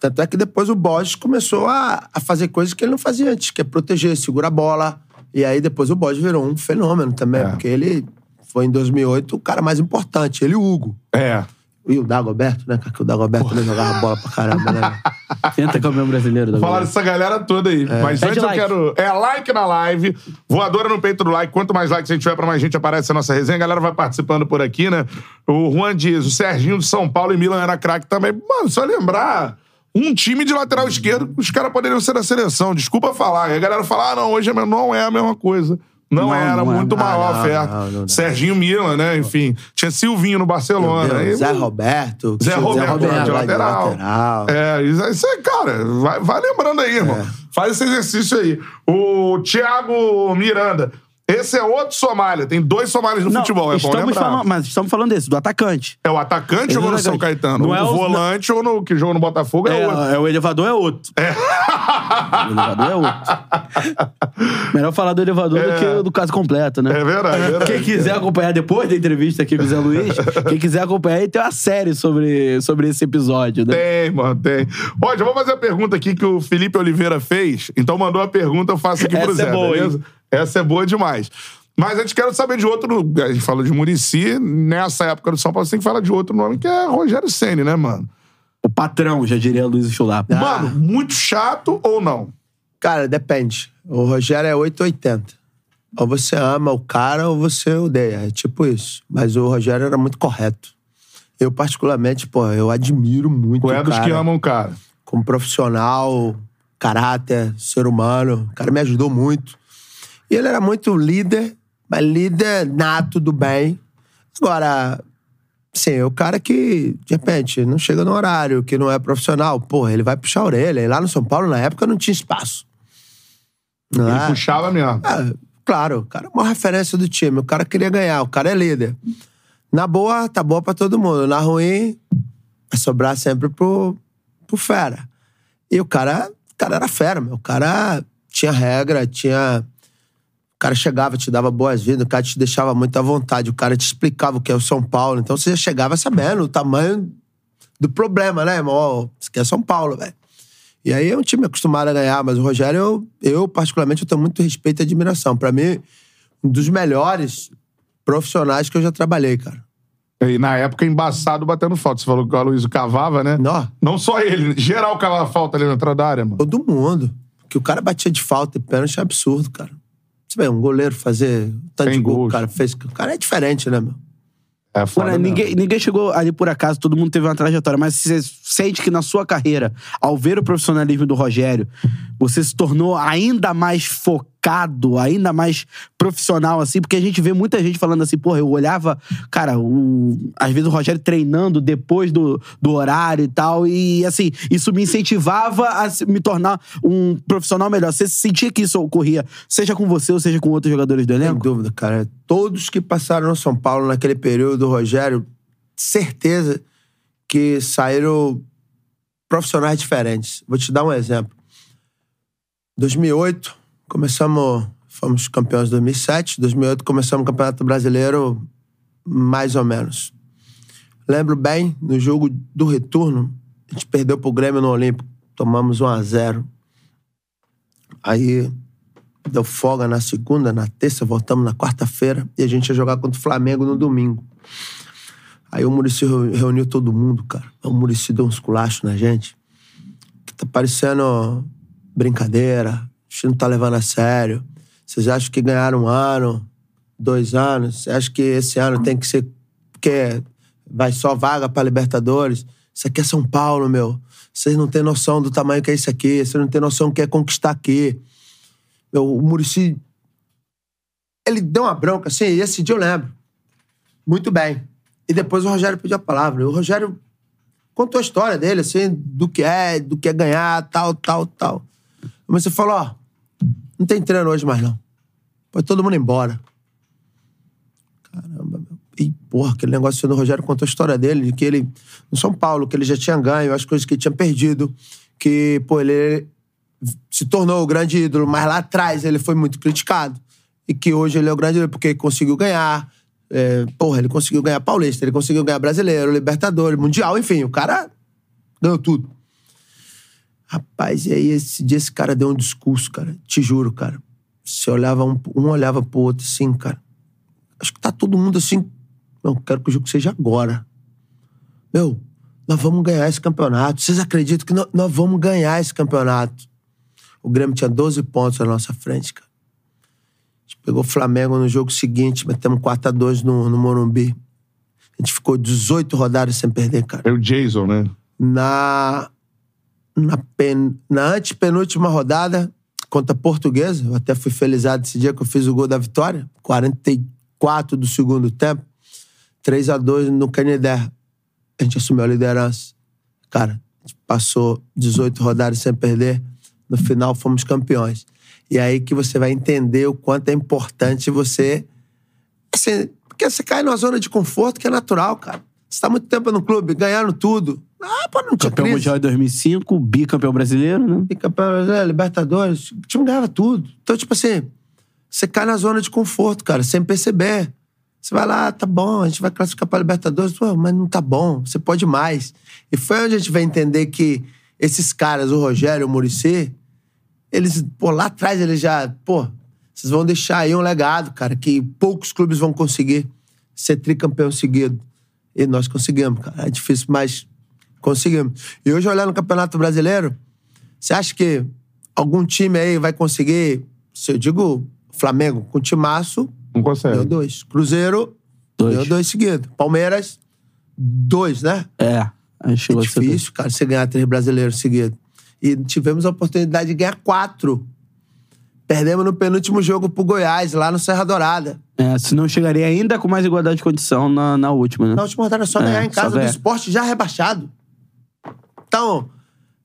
Tanto é que depois o Borges começou a, a fazer coisas que ele não fazia antes, que é proteger, segurar a bola. E aí depois o Borges virou um fenômeno também, É. porque ele foi em 2008 o cara mais importante, ele e o Hugo. É. E o Dagoberto, né? cara? Que o Dagoberto também jogava bola pra caramba, né? Tenta campeão brasileiro da Falaram dessa galera toda aí. Mas Pede antes like. eu quero. É like na live, voadora no peito do like. Quanto mais likes a gente tiver, pra mais gente aparece a nossa resenha. A galera vai participando por aqui, né? O Juan diz, o Serginho do São Paulo e Milan era craque também. Mano, só lembrar. Um time de lateral esquerdo, os caras poderiam ser da seleção. Desculpa falar. E a galera fala, ah, não, hoje não é a mesma coisa. Não, Não, era, não é. muito Ah, maior não, a oferta. não, não. Serginho Milan, né? Enfim. Tinha Silvinho no Barcelona. Aí, Zé Roberto. Zé Roberto, Roberto de lateral. lateral. É, isso aí, cara, vai, vai lembrando aí, irmão. Faz esse exercício aí. O Thiago Miranda. Esse é outro Somália. Tem dois Somálias no Não, futebol, é bom estamos lembrar. falando, mas estamos falando desse, do atacante. É o atacante Esse ou é o no São atacante. Caetano? Não é o o- volante ou no que joga no Botafogo é, É, outro. é, o elevador é outro. O elevador é outro. Melhor falar do elevador do que do caso completo, né? É verdade, é verdade. Quem quiser acompanhar depois da entrevista aqui com o Zé Luiz, quem quiser acompanhar aí, tem uma série sobre, sobre esse episódio, né? Tem, mano, tem. Ó, já vou fazer a pergunta aqui que o Felipe Oliveira fez. Então mandou a pergunta, eu faço aqui pro Essa é Zé, boa, beleza? hein? Essa é boa demais. Mas a gente quer saber de outro. A gente falou de Murici. Nessa época do São Paulo, você tem que falar de outro nome, que é Rogério Ceni, né, mano? O patrão, já diria Luiz Chulapa. Mano, muito chato ou não? Cara, depende. O Rogério é 880. Ou você ama o cara ou você odeia. É tipo isso. Mas o Rogério era muito correto. Eu, particularmente, pô, eu admiro muito Qual é o dos cara. que amam o cara? Como profissional, caráter, ser humano. O cara me ajudou muito. E ele era muito líder, mas líder nato do bem. Agora, sim, é o cara que, de repente, não chega no horário, que não é profissional, porra, ele vai puxar a orelha. E lá no São Paulo, na época, não tinha espaço. Não Ele é? puxava mesmo. Ah, claro, o cara é uma referência do time. O cara queria ganhar, o cara é líder. Na boa, tá boa pra todo mundo. Na ruim, vai sobrar sempre pro, pro fera. E o cara, o cara era fera, meu. O cara tinha regra, tinha. O cara chegava, te dava boas-vindas, o cara te deixava muito à vontade, o cara te explicava o que é o São Paulo. Então você já chegava sabendo o tamanho do problema, né, irmão? Isso aqui é São Paulo, velho. E aí é um time acostumado a ganhar, mas o Rogério, eu, eu particularmente, eu tenho muito respeito e admiração. Pra mim, um dos melhores profissionais que eu já trabalhei, cara. E na época, embaçado batendo falta. Você falou que o Aloysio cavava, né? Nó, Não só ele, geral cavava falta ali na entrada da área, mano. todo mundo. Que o cara batia de falta e pênalti é absurdo, cara. Você vê, um goleiro fazer tanto de gol que o gols. cara fez. O cara é diferente, né, meu? É foda ninguém, ninguém chegou ali por acaso, todo mundo teve uma trajetória, mas você sente que na sua carreira, ao ver o profissionalismo do Rogério, você se tornou ainda mais focado, ainda mais profissional, assim, porque a gente vê muita gente falando assim, porra, eu olhava, cara, o, às vezes o Rogério treinando depois do, do horário e tal, e assim, isso me incentivava a me tornar um profissional melhor. Você sentia que isso ocorria, seja com você ou seja com outros jogadores do Sem elenco? dúvida, cara. Todos que passaram no São Paulo naquele período do Rogério, certeza que saíram profissionais diferentes. Vou te dar um exemplo. 2008, começamos, fomos campeões em 2007. 2008 começamos o Campeonato Brasileiro mais ou menos. Lembro bem, no jogo do retorno, a gente perdeu pro Grêmio no Olímpico. Tomamos 1 a 0 Aí deu folga na segunda, na terça, voltamos na quarta-feira e a gente ia jogar contra o Flamengo no domingo. Aí o Muricy reuniu todo mundo, cara. O Muricy deu uns culachos na gente. Que tá parecendo brincadeira. A gente não tá levando a sério. Vocês acham que ganharam um ano, dois anos? Você acha que esse ano tem que ser. Porque vai só vaga pra Libertadores? Isso aqui é São Paulo, meu. Vocês não têm noção do tamanho que é isso aqui. Vocês não têm noção do que é conquistar aqui. Meu, o Muricy ele deu uma bronca, assim, e esse dia eu lembro. Muito bem. E depois o Rogério pediu a palavra. O Rogério contou a história dele, assim, do que é, do que é ganhar, tal, tal, tal. Mas você falou, ó, não tem treino hoje mais, não. Foi todo mundo embora. Caramba, meu. E, porra, aquele negócio do Rogério contou a história dele, de que ele, no São Paulo, que ele já tinha ganho, as coisas que ele tinha perdido, que, pô, ele se tornou o grande ídolo, mas lá atrás ele foi muito criticado. E que hoje ele é o grande ídolo porque conseguiu ganhar. É, porra, ele conseguiu ganhar Paulista, ele conseguiu ganhar Brasileiro, Libertadores, Mundial, enfim, o cara ganhou tudo. Rapaz, e aí esse dia esse cara deu um discurso, cara. Te juro, cara. Você olhava um, um olhava pro outro assim, cara. Acho que tá todo mundo assim. Não, quero que o jogo seja agora. Meu, nós vamos ganhar esse campeonato. Vocês acreditam que nó- nós vamos ganhar esse campeonato? O Grêmio tinha 12 pontos na nossa frente, cara. A gente pegou o Flamengo no jogo seguinte, metemos 4x2 no, no Morumbi. A gente ficou 18 rodadas sem perder, cara. É o Jason, né? Na, na, pen, na antepenúltima rodada, contra a Portuguesa, eu até fui felizado esse dia que eu fiz o gol da vitória, 44 do segundo tempo, 3 a 2 no Canidé. A gente assumiu a liderança. Cara, a gente passou 18 rodadas sem perder, no final fomos campeões. E aí que você vai entender o quanto é importante você Assim, porque você cai numa zona de conforto que é natural, cara. Você tá muito tempo no clube, ganhando tudo. Ah, pô, não tinha Campeão crise. mundial em 2005, bicampeão brasileiro, né? E campeão brasileiro, Libertadores. O time ganhava tudo. Então, tipo assim, você cai na zona de conforto, cara, sem perceber. Você vai lá, tá bom, a gente vai classificar pra Libertadores, pô, mas não tá bom, você pode mais. E foi onde a gente vai entender que esses caras, o Rogério, o Muricy, eles, pô, lá atrás eles já, pô, vocês vão deixar aí um legado, cara, que poucos clubes vão conseguir ser tricampeão seguido. E nós conseguimos, cara. É difícil, mas conseguimos. E hoje, olhando no Campeonato Brasileiro, você acha que algum time aí vai conseguir, se eu digo Flamengo, com timaço, Não consegue. deu dois. Cruzeiro, Dois. deu dois seguidos. Palmeiras, dois, né? É. Aí É chegou ser- difícil, cara, você ganhar três brasileiros seguidos. E tivemos a oportunidade de ganhar quatro. Perdemos no penúltimo jogo pro Goiás, lá no Serra Dourada. É, senão chegaria ainda com mais igualdade de condição na, na última, né? Na última rodada é só É, ganhar em casa do esporte já rebaixado. Então,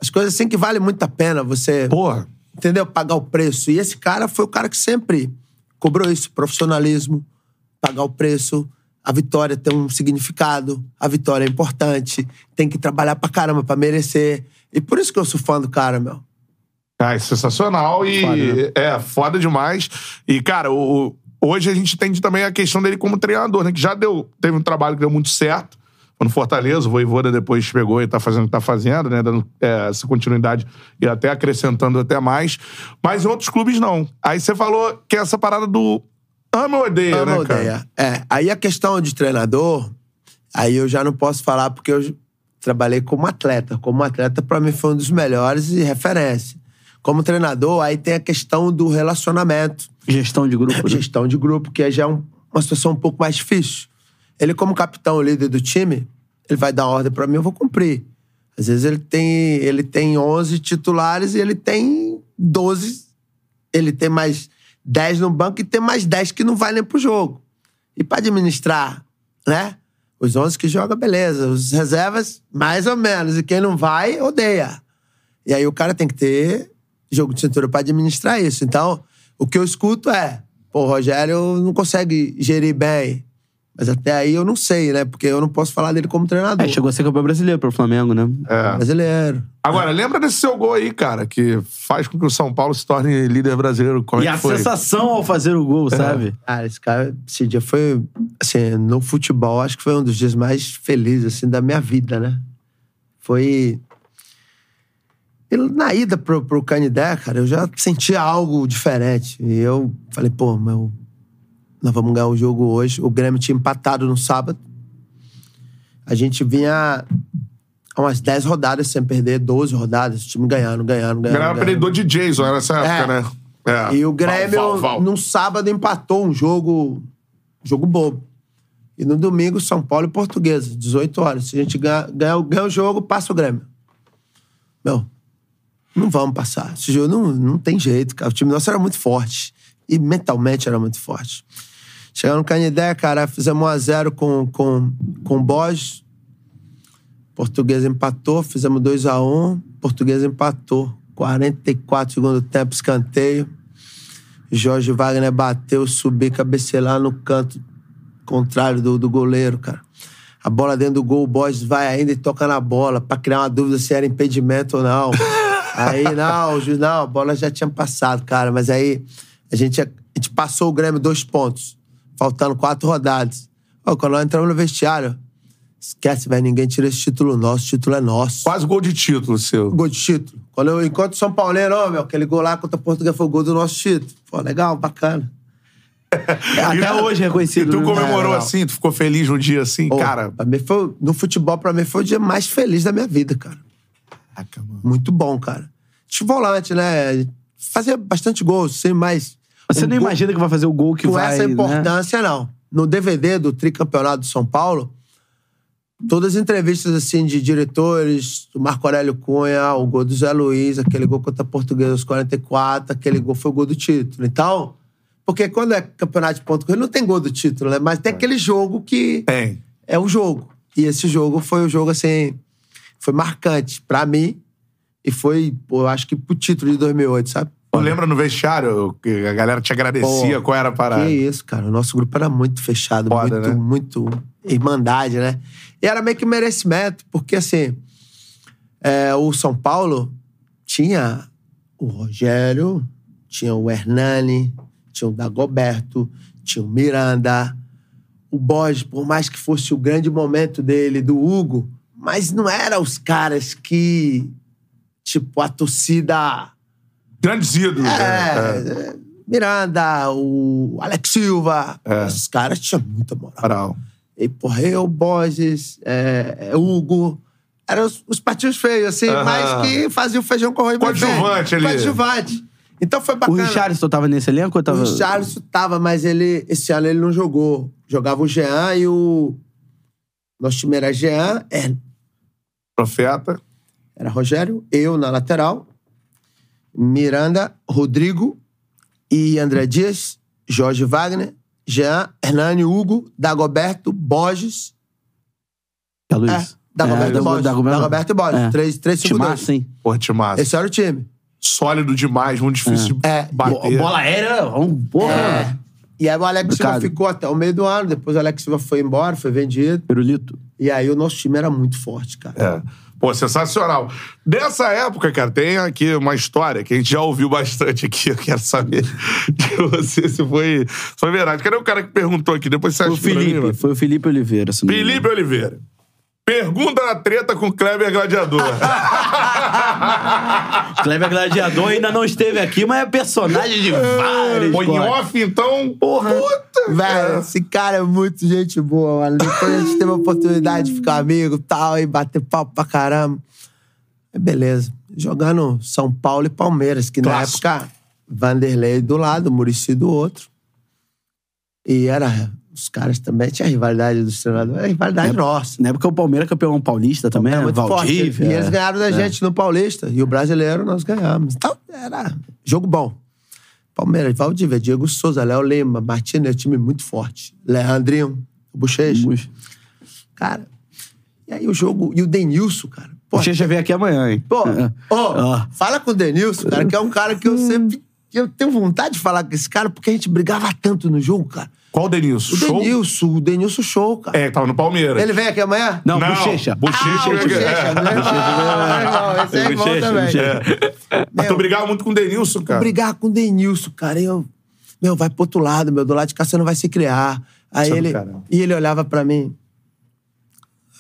as coisas assim que vale muito a pena você, Porra. entendeu? Pagar o preço. E esse cara foi o cara que sempre cobrou isso. Profissionalismo, pagar o preço. A vitória tem um significado. A vitória é importante. Tem que trabalhar pra caramba pra merecer. E por isso que eu sou fã do cara, meu. Ah, é sensacional e Foda, né? é foda demais. E, cara, o, hoje a gente entende também a questão dele como treinador, né? Que já deu, teve um trabalho que deu muito certo. Foi No Fortaleza, o Voivoda depois pegou e tá fazendo o que tá fazendo, né? Dando é, essa continuidade e até acrescentando até mais. Mas em outros clubes, não. Aí você falou que é essa parada do ama ou odeia, Ama né, odeia. É. Aí a questão de treinador, aí eu já não posso falar porque eu trabalhei como atleta. Como atleta, pra mim, foi um dos melhores e referência. Como treinador, aí tem a questão do relacionamento. Gestão de grupo. né? gestão de grupo, que já é um- uma situação um pouco mais difícil. Ele, como capitão, líder do time, ele vai dar ordem pra mim, eu vou cumprir. Às vezes ele tem, ele tem 11 titulares e ele tem 12. Ele tem mais 10 no banco e tem mais 10 que não vai nem pro jogo. E pra administrar, né? Os 11 que jogam, beleza. Os reservas, mais ou menos. E quem não vai, odeia. E aí o cara tem que ter jogo de cintura pra administrar isso. Então, o que eu escuto é: pô, o Rogério não consegue gerir bem. Mas até aí eu não sei, né? Porque eu não posso falar dele como treinador. É, chegou a ser campeão brasileiro pro Flamengo, né? É. Brasileiro. Agora, lembra desse seu gol aí, cara, que faz com que o São Paulo se torne líder brasileiro. Como E é a foi? sensação ao fazer o gol, sabe? Cara, esse cara, esse dia foi, assim, no futebol, acho que foi um dos dias mais felizes, assim, da minha vida, né? Foi. E na ida pro, pro Canidé, cara, eu já sentia algo diferente. E eu falei, pô, meu, nós vamos ganhar o jogo hoje. O Grêmio tinha empatado no sábado. A gente vinha há umas 10 rodadas sem perder, 12 rodadas, o time ganhando, ganhando, ganhando. Era perdedor de Jason nessa época, É. né? É. E o Grêmio, Val, Val, Val. num sábado, empatou um jogo, jogo bobo. E no domingo, São Paulo e Portuguesa, 18 horas. Se a gente ganhar, ganhar, o- ganhar o jogo, passa o Grêmio. Meu, não vamos passar. Esse jogo não, não tem jeito, cara. O time nosso era muito forte. E mentalmente era muito forte. Chegando no Canidé, cara, fizemos 1x0 com, com, com o Borges. Portuguesa empatou, fizemos 2x1. Portuguesa empatou. 44 segundo tempo, escanteio. Jorge Wagner bateu, subi, cabecelar no canto contrário do, do goleiro, cara. A bola dentro do gol, o Borges vai ainda e toca na bola, pra criar uma dúvida se era impedimento ou não. aí, não, não, a bola já tinha passado, cara. Mas aí a gente, a gente passou o Grêmio dois pontos, faltando quatro rodadas. Ó, quando nós entramos no vestiário, esquece, velho, ninguém tira esse título nosso, o título é nosso. Quase gol de título seu. Gol de título. Quando eu encontro São Paulino, ó, meu, aquele gol lá contra o Portugal foi o gol do nosso título. Pô, legal, bacana. Até hoje é E reconhecido. tu né? comemorou legal. assim? Tu ficou feliz no dia assim? Pô, cara, foi, no futebol, pra mim, foi o dia mais feliz da minha vida, cara. Caraca, mano. Muito bom, cara. De volante, né? Fazia bastante gols, sim, mas. Você um não gol imagina que vai fazer o gol que Com vai. essa né? importância, não. No DVD do Tricampeonato de São Paulo, todas as entrevistas assim de diretores, do Marco Aurélio Cunha, o gol do Zé Luiz, aquele gol contra a Portuguesa aos 44, aquele gol foi o gol do título. Então, porque quando é campeonato de ponto corrido, não tem gol do título, né? Mas tem aquele jogo que Tem. é o jogo. E esse jogo foi o jogo, assim, foi marcante pra mim e foi, pô, eu acho que pro título de 2008, sabe? Tu lembra no vestiário que a galera te agradecia? Pô, qual era a parada? Que isso, cara. O nosso grupo era muito fechado, Foda, muito, né? muito irmandade, né? E era meio que merecimento, porque assim, é, o São Paulo tinha o Rogério, tinha o Hernani, tinha o Dagoberto, tinha o Miranda, o Borges, por mais que fosse o grande momento dele, do Hugo, mas não eram os caras que, tipo, a torcida Grandes ídolos. né? É. é, Miranda, o Alex Silva. É. Esses caras tinham muita moral. Moral. E, porra, eu, Borges, é, é, Hugo. Eram os, os patinhos feios, assim, mas que faziam feijão com arroz bem Coadjuvante ali. Coadjuvante. Então foi O bacana. Richarlison tava nesse elenco ou tava. O Charles tava, mas ele, esse ano ele não jogou. Jogava o Jean e o. Nosso time era Jean, é, Profeta. era Rogério, eu na lateral, Miranda, Rodrigo e André Dias, Jorge Wagner, Jean, Hernani, Hugo, Dagoberto, Borges. É, Luiz. É, Dagoberto e Dago- Borges. Dagoberto- Dagoberto e Borges. É. Três, três, cinco, dois. Timaço, hein? Porra, timaço. Esse era o time. Sólido demais, muito difícil de É. bater. Bola aérea, vamos, porra. É. E aí o Alex Silva ficou até o meio do ano, depois o Alex Silva foi embora, foi vendido. Pirulito. E aí o nosso time era muito forte, cara. É. Pô, sensacional. Dessa época, cara, tem aqui uma história que a gente já ouviu bastante aqui. Eu quero saber de você se foi, se foi verdade. Cadê o cara que perguntou aqui? Depois você Foi o acha pra mim, Felipe, foi o Felipe Oliveira. Felipe Oliveira. Pergunta na treta com Kleber Gladiador. Kleber Gladiador ainda não esteve aqui, mas é personagem de vários. Pô, em off, então. Porra. Puta! Velho, esse cara é muito gente boa, mano. Depois a gente teve a oportunidade de ficar amigo e tal, e bater papo pra caramba. É beleza. Jogando São Paulo e Palmeiras, que Clássico. na época Vanderlei do lado, Murici do outro. E era. Os caras também tinha rivalidade dos treinadores. Era rivalidade nossa. Na época o Palmeiras campeão paulista também, Era né? muito forte. Valdívia. E eles ganharam da gente no Paulista. E o brasileiro nós ganhamos. Então, era jogo bom. Palmeiras, Valdívia, Diego Souza, Léo Lima, Martins, é um time muito forte. Leandrinho, o Bochecha. Bush. Cara. E aí o jogo. E o Denilson, cara. Pô, O Checha veio aqui amanhã, hein? Pô, É. ó, Ah. fala com o Denilson, cara, que é um cara que eu sempre. Que Eu tenho vontade de falar com esse cara, porque a gente brigava tanto no jogo, cara. Qual o Denilson? O Show? Denilson, o Denilson show, cara. É, tava no Palmeiras. Ele vem aqui amanhã? Não, Não, Bochecha. Bochecha. Ah, Bochecha, É. irmão, meu irmão, esse é Bochecha, também. Bochecha. Mas tu brigava muito com o Denilson, cara. brigar com o Denilson, cara. Eu, meu, vai pro outro lado, meu. Do lado de cá você não vai se criar. Aí é ele. caramba. E ele olhava pra mim.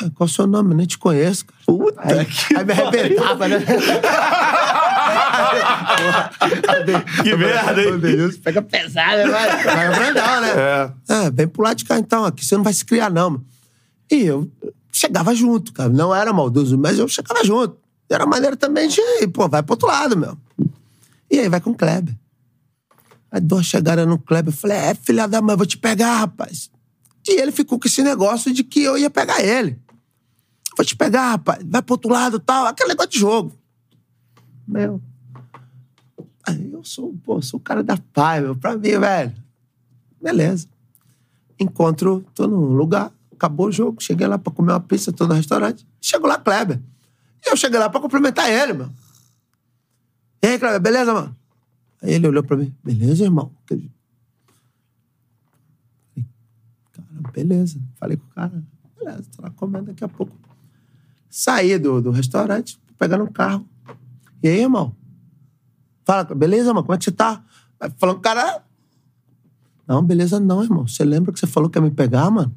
"Ah, Qual é o seu nome? Eu nem te conheço, cara. Puta Aí, que aí me arrebentava, né? Que merda, hein? O Denilson pega pesado, né? Vai, vai grandão, né? É. Ah, vem pro lado de cá então, aqui você não vai se criar, não. mano. E eu chegava junto, cara. Não era maldoso, mas eu chegava junto. Era maneira também de, pô, vai pro outro lado, meu. E aí vai com o Kleber. Aí dou uma chegada no Kleber, eu falei, é, filha da mãe, vou te pegar, rapaz. E ele ficou com esse negócio de que eu ia pegar ele. Vou te pegar, rapaz, vai pro outro lado e tal. Aquele negócio de jogo. Meu. Eu sou, pô, sou o cara da paz, meu. Pra mim, velho. Beleza. Encontro, tô num lugar, acabou o jogo, cheguei lá pra comer uma pizza, tô no restaurante. Chego lá, Kleber. E eu cheguei lá pra cumprimentar ele, meu. E aí, Kleber, beleza, mano? Aí ele olhou pra mim, beleza, irmão? Cara, beleza. Falei com o cara, beleza, tô lá comendo daqui a pouco. Saí do, do restaurante, pegando um carro. E aí, irmão? Fala, beleza, mano, como é que você tá? Aí Falando, cara, não, beleza não, irmão. Você lembra que você falou que ia me pegar, mano?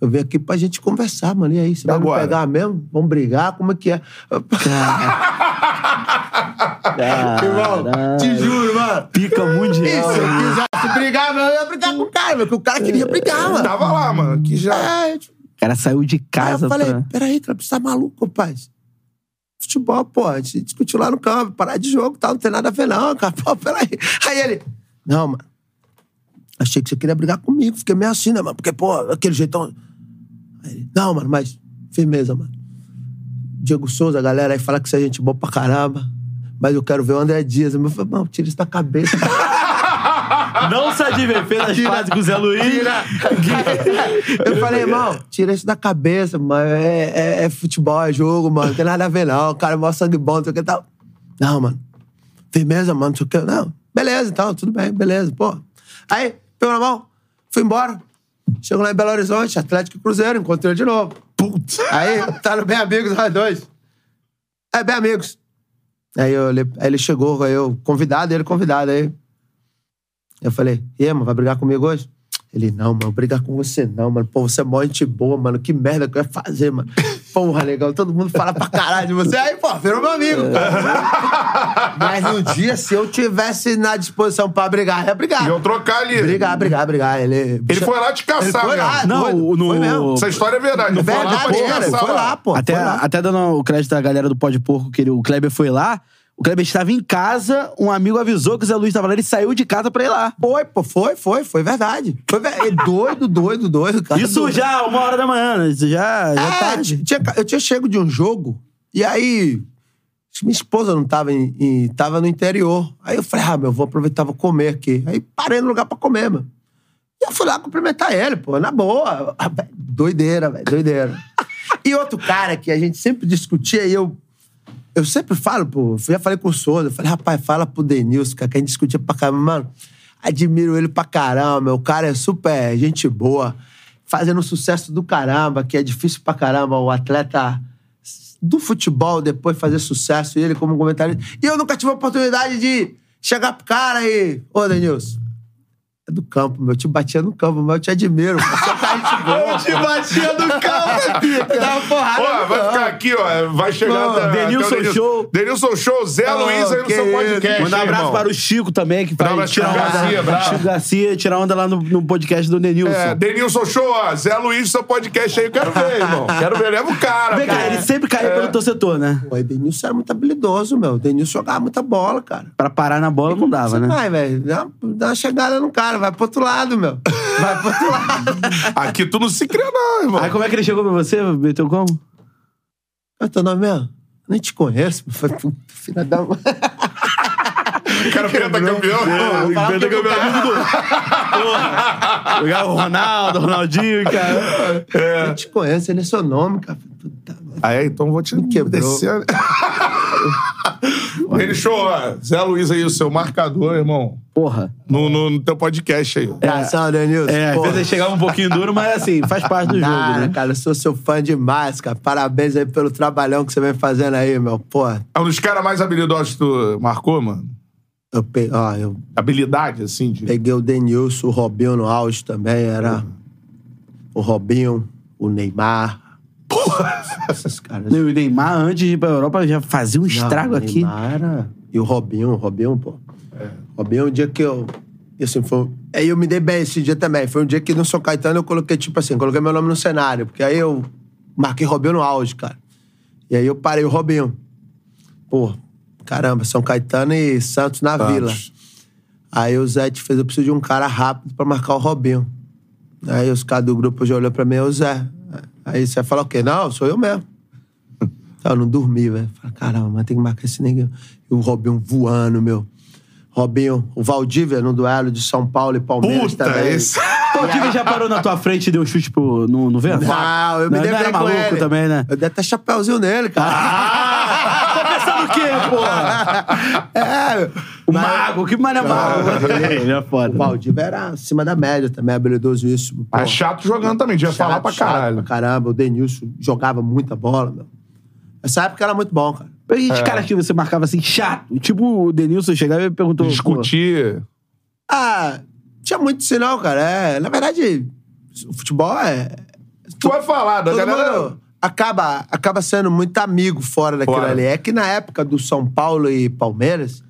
Eu vim aqui pra gente conversar, mano. E aí, você vai Agora? me pegar mesmo? Vamos brigar? Como é que é? Irmão, te juro, mano. Pica E mundial. se eu quisesse brigar, meu, eu ia brigar com o cara, meu, porque o cara queria brigar, mano. Tava lá, mano. Que já. É, tipo, O cara saiu de aí casa eu falei, pra... peraí, cara, você tá maluco, rapaz? Futebol, pô, a gente discutiu lá no campo, parar de jogo e tal, não tem nada a ver não, cara. Pô, peraí. Aí ele, não, mano, achei que você queria brigar comigo, fiquei meio assim, né, mano? Porque, pô, aquele jeitão... Aí ele, não, mano, mas firmeza, mano. Diego Souza, a galera aí fala que você é gente boa pra caramba, mas eu quero ver o André Dias. Eu falei, não, tira isso da cabeça. Não se adverter das fases com o Zé Luiz. Eu falei, irmão, tira isso da cabeça, mano. É, é- é futebol, é jogo, mano. Não tem nada a ver, não. O cara é mó sangue bom, não sei o que tal. Não, mano. Firmeza, mano, não sei o que. Não, beleza, então, tudo bem, beleza, pô. Aí, pegou na mão, fui embora. Chego lá em Belo Horizonte, Atlético e Cruzeiro, encontrei ele de novo. Putz. Aí, tá no Bem Amigos, nós dois. É, Bem Amigos. Aí, eu, aí ele chegou, aí eu convidado, ele convidado. Aí eu falei, e aí, mano, vai brigar comigo hoje? Ele, não, mano, brigar com você não, mano. Pô, você é mó gente boa, mano. Que merda que eu ia fazer, mano. Porra, legal. Todo mundo fala pra caralho de você. Aí, pô, virou meu amigo, cara. Mas um dia, se eu tivesse na disposição pra brigar, ia brigar. Iam trocar ali. Brigar, brigar, brigar. Ele, Ele foi lá te caçar, Ele foi lá, mesmo. Não, doido. no- Foi mesmo. Essa história é verdade. Ele foi lá Verdade, pra te era, caçar foi lá, pô. Até, foi lá. até dando o crédito à galera do Pó de Porco, que ele- o Kleber foi lá. O Kleber estava em casa, um amigo avisou que o Zé Luiz estava lá, ele saiu de casa pra ir lá. Foi, pô, foi, foi, foi verdade. Foi ver- é doido, doido, doido, cara. Isso Doido. já, uma hora da manhã, né? Isso já, já É, tarde. tinha- eu tinha chego de um jogo, e aí. Minha esposa não tava em, em- tava no interior. Aí eu falei, ah, meu, vou aproveitar, vou comer aqui. Aí parei no lugar pra comer, mano. E eu fui lá cumprimentar ele, pô, na boa. Doideira, velho, doideira. e outro cara que a gente sempre discutia, e eu. Eu sempre falo, pô, já falei com o Souza, falei, rapaz, fala pro Denilson, cara, que a gente discutia pra caramba, mano. Admiro ele pra caramba. O cara é super gente boa, fazendo sucesso do caramba, que é difícil pra caramba o atleta do futebol depois fazer sucesso, e ele como comentarista. E eu nunca tive a oportunidade de chegar pro cara e. Ô, Denilson, é do campo, meu. Eu te batia no campo, mas eu te admiro. É Eu te batia no campo, pica. Dava porrada. Ó, vai ficar aqui, ó. Vai chegar até- Denilson Show. Denilson Show, Zé Luiz aí no seu podcast. Mandar um abraço irmão? para o Chico também, que vai abraço tirar onda. Garcia, bravo. Chico Garcia, tirar onda lá no, no podcast do Denilson. É, Denilson Show, ó. Zé Luiz no seu podcast aí. Eu quero ver, irmão. Quero ver. Leva o cara. Vem cá, ele sempre caía É. pelo torcedor, né? Pô, o Denilson era muito habilidoso, meu. O Denilson jogava muita bola, cara. Pra parar na bola não dava, né? vai, velho. Dá, dá uma chegada no cara, vai pro outro lado, meu. Vai pro outro lado. Aqui tu não se cria, não, irmão. Aí como é que ele chegou pra você? Meteu como? É teu nome mesmo? Nem te conheço. Puta, filha da mãe. O cara penta campeão. Vou falar Penta que o campeão cara- do Porra. Pegar o Ronaldo, Ronaldinho, cara. Nem te conheço, ele é seu nome, cara. Puta, merda. Aí, então vou te quebrou. descer. Ele show, ó. Zé Luiz aí, o seu marcador, irmão. Porra. No, no, no teu podcast aí. Abração, Denilson. É, às Porra. vezes ele chegava um pouquinho duro, mas assim, faz parte do jogo, Nada, né? cara, eu sou seu fã demais, cara. Parabéns aí pelo trabalhão que você vem fazendo aí, meu. Pô, É um dos caras mais habilidosos que tu marcou, mano. Eu, pe... ó, eu Habilidade, assim, de... peguei o Denilson, o Robinho no auge também, era o Robinho, o Neymar. Porra! Esses caras. O Neymar, antes de ir pra Europa, já fazia um estrago Não, o aqui. Neymar era- E o Robinho, o Robinho, pô. Robinho, um dia que eu. e Assim, foi... Aí eu me dei bem esse dia também. Foi um dia que no São Caetano eu coloquei, tipo assim, coloquei meu nome no cenário. Porque aí eu marquei Robinho no auge, cara. E aí eu parei o Robinho. Pô, caramba, São Caetano e Santos na Santos. vila. Aí o Zé te fez, eu preciso de um cara rápido pra marcar o Robinho. Aí os caras do grupo já olhou pra mim, o Zé. Aí você fala o quê? Não, sou eu mesmo. Então, eu não dormi, velho. Falei, caramba, mas tem que marcar esse neguinho. E o Robinho voando, meu. Robinho, o Valdívia no duelo de São Paulo e Palmeiras Puta, também. esse... O time já parou na tua frente e deu chute pro, no, no vento? Não, eu me não, dei não era maluco ele. também, né? Eu dei até chapéuzinho nele, cara. Ah! Tô pensando o quê, porra? é, O mago, que mané mago. Ele é o foda. Valdívia era acima da média também, habilidosíssimo. pô. Mas chato jogando também, devia falar pra caralho. pra caramba. O Denilson jogava muita bola, meu. Essa época era muito bom, cara. E os caras que você marcava assim, chato. Tipo, o Denilson chegava e perguntou. Discutir... Ah, tinha muito isso não, cara. É, na verdade, o futebol é... Tu vai falar, da galera... mundo acaba, acaba sendo muito amigo fora daquilo Fora. ali. É que na época do São Paulo e Palmeiras,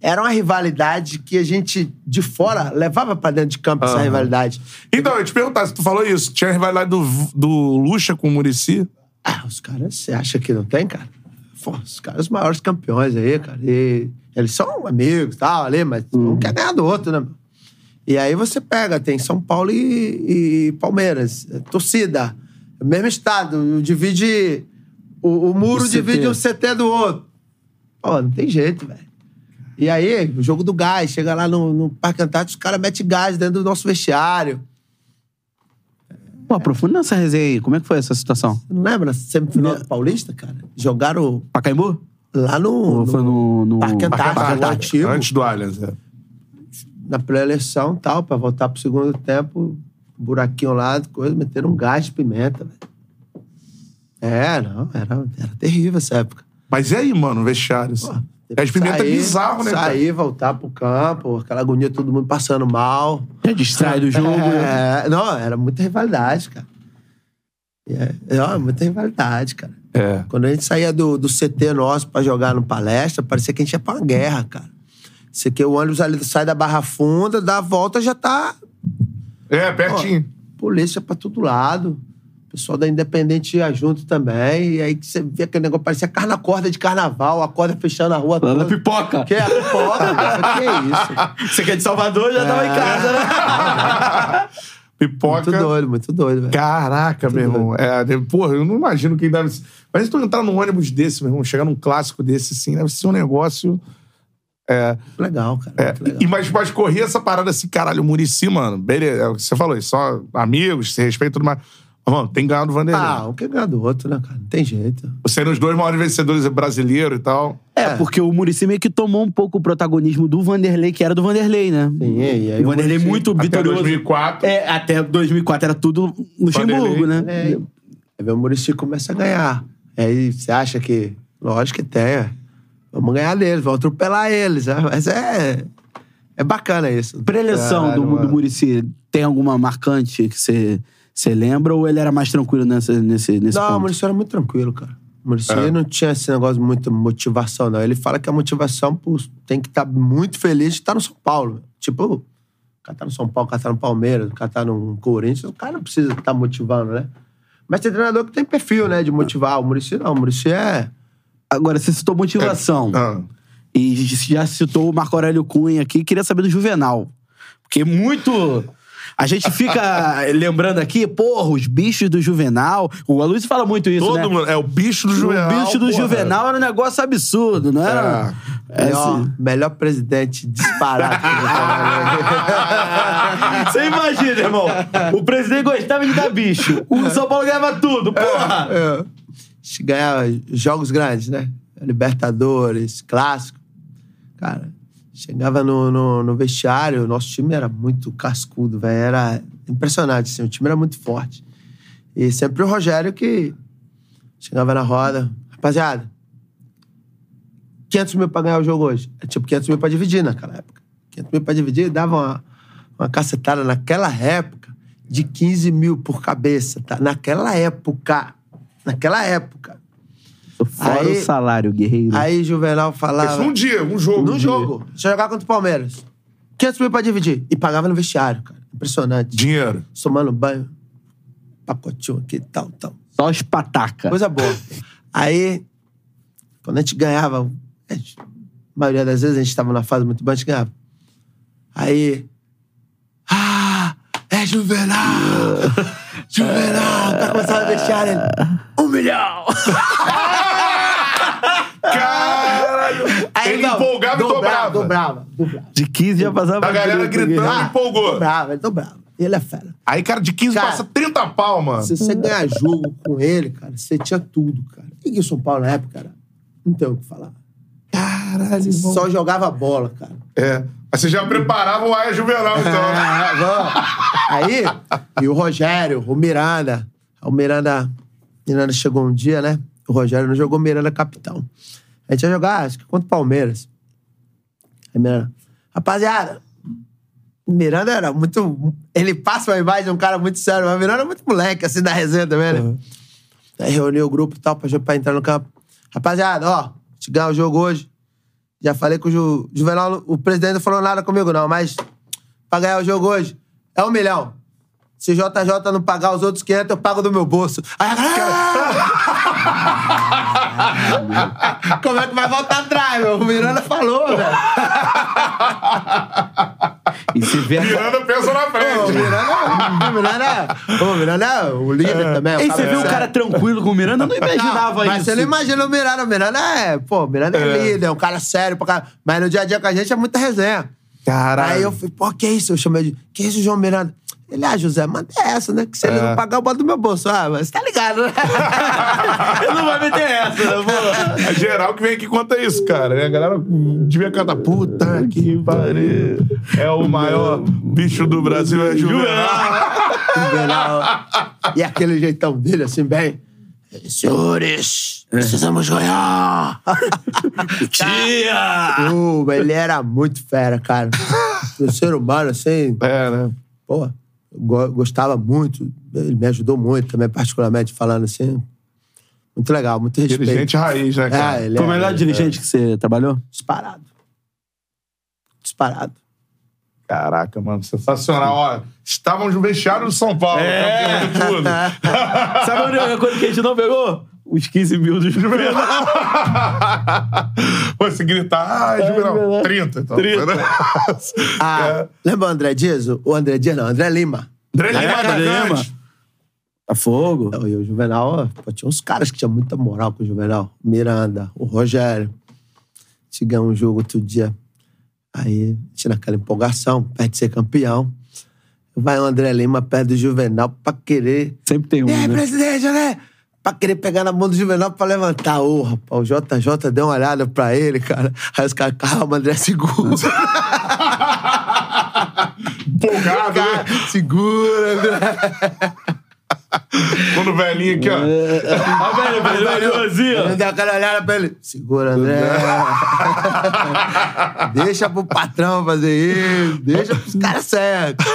era uma rivalidade que a gente, de fora, levava pra dentro de campo essa Aham. rivalidade. Então, eu te perguntar, se tu falou isso, tinha a rivalidade do, do Lucha com o Murici? Ah, os caras, você acha que não tem, cara? Pô, os caras, os maiores campeões aí, cara. E eles são amigos e tal, ali, mas um quer ganhar do outro, né? meu? E aí você pega, tem São Paulo e, e Palmeiras. é Torcida, mesmo estado, divide. O, o muro O divide um CT do outro. Pô, não tem jeito, velho. E aí, o jogo do gás, chega lá no, no Parque Antártico, os caras metem gás dentro do nosso vestiário. Pô, aprofunda nessa resenha aí. Como é que foi essa situação? Você não lembra? Semifinal do Paulista, cara? Jogaram Pacaembu? lá no. Ou foi no. no... Parque Antártico, Parque o Antártico. Antes do Allianz, é. na pré-eleição e tal, pra voltar pro segundo tempo, buraquinho lá, coisa, meteram um gás de pimenta, velho. É, não, era, era terrível essa época. Mas e aí, mano, vestiário? Pô, Assim? Gás de pimenta é sair- bizarro, né, cara? Sair, voltar pro campo, aquela agonia, todo mundo passando mal. Já distrai do jogo. né? É, não, era muita rivalidade, cara. É, é, muita rivalidade, cara. É. Quando a gente saía do, do CT nosso pra jogar no palestra, parecia que a gente ia pra uma guerra, cara. Você que o ônibus ali sai da Barra Funda, dá a volta, já tá É, pertinho. polícia pra todo lado. O pessoal da Independente ia junto também. E aí que você via aquele negócio, parecia carna corda de carnaval, a corda fechando a rua Lá na toda. pipoca. Que é a pipoca, cara. Que é isso? Você que é de Salvador, já tava em casa, né? Pipoca. Muito doido, muito doido, velho. Caraca, meu irmão. É, porra, eu não imagino quem deve. Mas se tu entrar num ônibus desse, meu irmão, chegar num clássico desse, assim, deve ser um negócio. É. Legal, cara. é. Legal. E, mas, mas corria essa parada assim, caralho, o Murici, mano. Beleza, é o que você falou, só amigos, se respeita e tudo mais. Mas, Mano, tem ganhado o Vanderlei. Ah, um que ganha do outro, né, cara? Não tem jeito. Sendo os dois maiores vencedores brasileiros e tal. É, porque o Muricy meio que tomou um pouco o protagonismo do Vanderlei, que era do Vanderlei, né? Sim, e aí o Vanderlei Muricy- muito Até vitorioso. 2004. É, até 2004 era tudo Luxemburgo, né? É, aí o Muricy começa a ganhar. Aí você acha que. Lógico que tem, é. Vamos ganhar deles, vamos atropelar eles. né? Mas é. É bacana isso. Preleção do, do mano. Muricy, tem alguma marcante que você Você lembra ou ele era mais tranquilo nessa, nesse, nesse Não, o ponto? Maurício era muito tranquilo, cara. O Maurício É. não tinha esse negócio de muita motivação, não. Ele fala que a motivação pô, tem que estar muito feliz de estar no São Paulo. Tipo, o cara tá no São Paulo, o cara tá no Palmeiras, o cara tá no Corinthians, o cara não precisa estar motivando, né? Mas tem treinador que tem perfil, né, de motivar. O Maurício não, o Maurício é... Agora, você citou motivação. Ah. E já citou o Marco Aurélio Cunha aqui. Queria saber do Juvenal. Porque muito... A gente fica lembrando aqui, porra, os bichos do Juvenal. O Aloysio fala muito isso, Todo né? mundo. É o bicho do Juvenal. o bicho do porra. Juvenal era um negócio absurdo, não era? É, Melhor, assim. melhor presidente disparado trabalhei. Você imagina, irmão. O presidente gostava de dar bicho. O São Paulo ganhava tudo, porra. É. A gente ganhava jogos grandes, né? Libertadores, clássico. Cara, chegava no, no, no vestiário, nosso time era muito cascudo, velho. Era impressionante, assim, o time era muito forte. E sempre o Rogério que chegava na roda. Rapaziada, 500 mil pra ganhar o jogo hoje. É tipo 500 mil pra dividir naquela época. 500 mil pra dividir dava uma, uma cacetada naquela época de 15 mil por cabeça, tá? Naquela época. Naquela época. Fora Aí- o salário, guerreiro. Aí Juvenal Isso falava. um dia, um jogo. No um jogo. Deixa eu jogar contra o Palmeiras. 500 mil pra dividir. E pagava no vestiário, cara. Impressionante. Dinheiro. Tomando banho. Pacotinho aqui, tal, tal. Só os pataca. Coisa boa. Aí, quando a gente ganhava, a gente- a maioria das vezes a gente tava na fase muito boa, a gente ganhava. Aí. Juvenal! Juvenal! Tá começando a deixar ele. Um milhão! Caralho! Aí, ele não, empolgava e dobrava. Dobrava, dobrava. De 15 já passava A galera gritando, Ah, empolgou. Dobrava, ele dobrava. Ele é fera. Aí, cara, de 15 Cara, passa 30 pau, mano. Se você ganhar jogo com ele, cara, você tinha tudo, cara. E o São Paulo na época, cara, não tem o que falar. Caralho, Você só jogava bola, cara. É. Aí você já preparava o Aia Juvenal, então. Ah. Aí, e o Rogério, o Miranda. O Miranda, Miranda chegou um dia, né? O Rogério não jogou Miranda capitão. A gente ia jogar, acho que contra o Palmeiras. Aí Miranda, rapaziada, o Miranda era muito. Ele passa uma imagem de um cara muito sério, mas o Miranda é muito moleque, assim, da resenha também, né? Aí reuniu o grupo e tal, pra, pra entrar no campo. Rapaziada, ó, a gente ganhar o jogo hoje. Já falei com o Ju, Juvenal, o presidente não falou nada comigo, não, mas pra ganhar o jogo hoje é um milhão. Se o JJ não pagar os outros 500, eu pago do meu bolso. Aí a galera... Como é que vai voltar atrás, meu? O Miranda falou, velho. E se vê a... Miranda pensa na Pô, o frente. Miranda, o Miranda, pô, o Miranda é o líder também. E você vê um cara tranquilo com o Miranda? Eu não imaginava Mas isso. você não imagina o Miranda. O Miranda é, pô, o Miranda é, líder, é um cara sério pra caralho. Mas no dia a dia com a gente é muita resenha. Caralho. Aí eu falei, pô, que isso? Eu chamei de, que isso, João Miranda? Ele, ah, José, manda essa, né? Que se ele É. não pagar, eu boto no meu bolso. Ah, mas você tá ligado, né? Eu não vai meter essa, né? pô? É geral que vem aqui conta isso, cara. E a galera devia cantar, puta que pariu. É o maior bicho do Brasil, é Juvenal. Juvenal. e aquele jeitão dele, assim, bem... Senhores, precisamos ganhar. Tia! Uh, ele era muito fera, cara. O ser humano, assim, É, né? go- gostava muito. Ele me ajudou muito também, particularmente falando assim. Muito legal, muito respeito. Dirigente raiz, né, cara? É, ele Foi o é, melhor dirigente que você trabalhou? disparado. Disparado. Caraca, mano, sensacional. Ó, estávamos no vestiário do São Paulo, É. campeão de tudo. Sabe a única coisa que a gente não pegou? Os 15 mil do Juvenal. Se gritar, ah, Juvenal, 30. Então. 30. Ah, lembra o André Dias? O André Dias não, o André Lima. André Lima, André Lima. atacante. Tá fogo. E o Juvenal, pô, tinha uns caras que tinham muita moral com o Juvenal. Miranda, o Rogério. A ganhou um jogo outro dia. Aí, a gente naquela empolgação, perto de ser campeão. Vai o André Lima perto do Juvenal pra querer Sempre tem um, aí, né? presidente, né? Pra querer pegar na mão do Juvenal pra levantar. Ô, rapaz, o JJ deu uma olhada pra ele, cara. Aí os caras, calma, André, segura. Empolgado, né? segura, André. Fundo velhinho aqui, ó. Ah, velho, velho, velho, assim, ó. Deu aquela olhada pra ele. Segura, André. deixa pro patrão fazer isso. Deixa pros caras certos.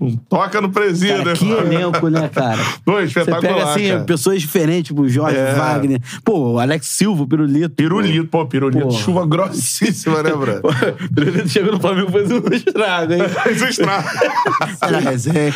Não toca no presídio, Cara, né? que elenco, né, cara? Pô, Você espetacular, pega, assim, cara. pessoas diferentes, tipo o Jorge É. Wagner. Pô, o Alex Silva, o Pirulito. Pirulito, pô, pirulito. Pô. Chuva grossíssima, né, O Pirulito chegou no Flamengo e fez um estrago, hein? Isso estraga. Era resenha.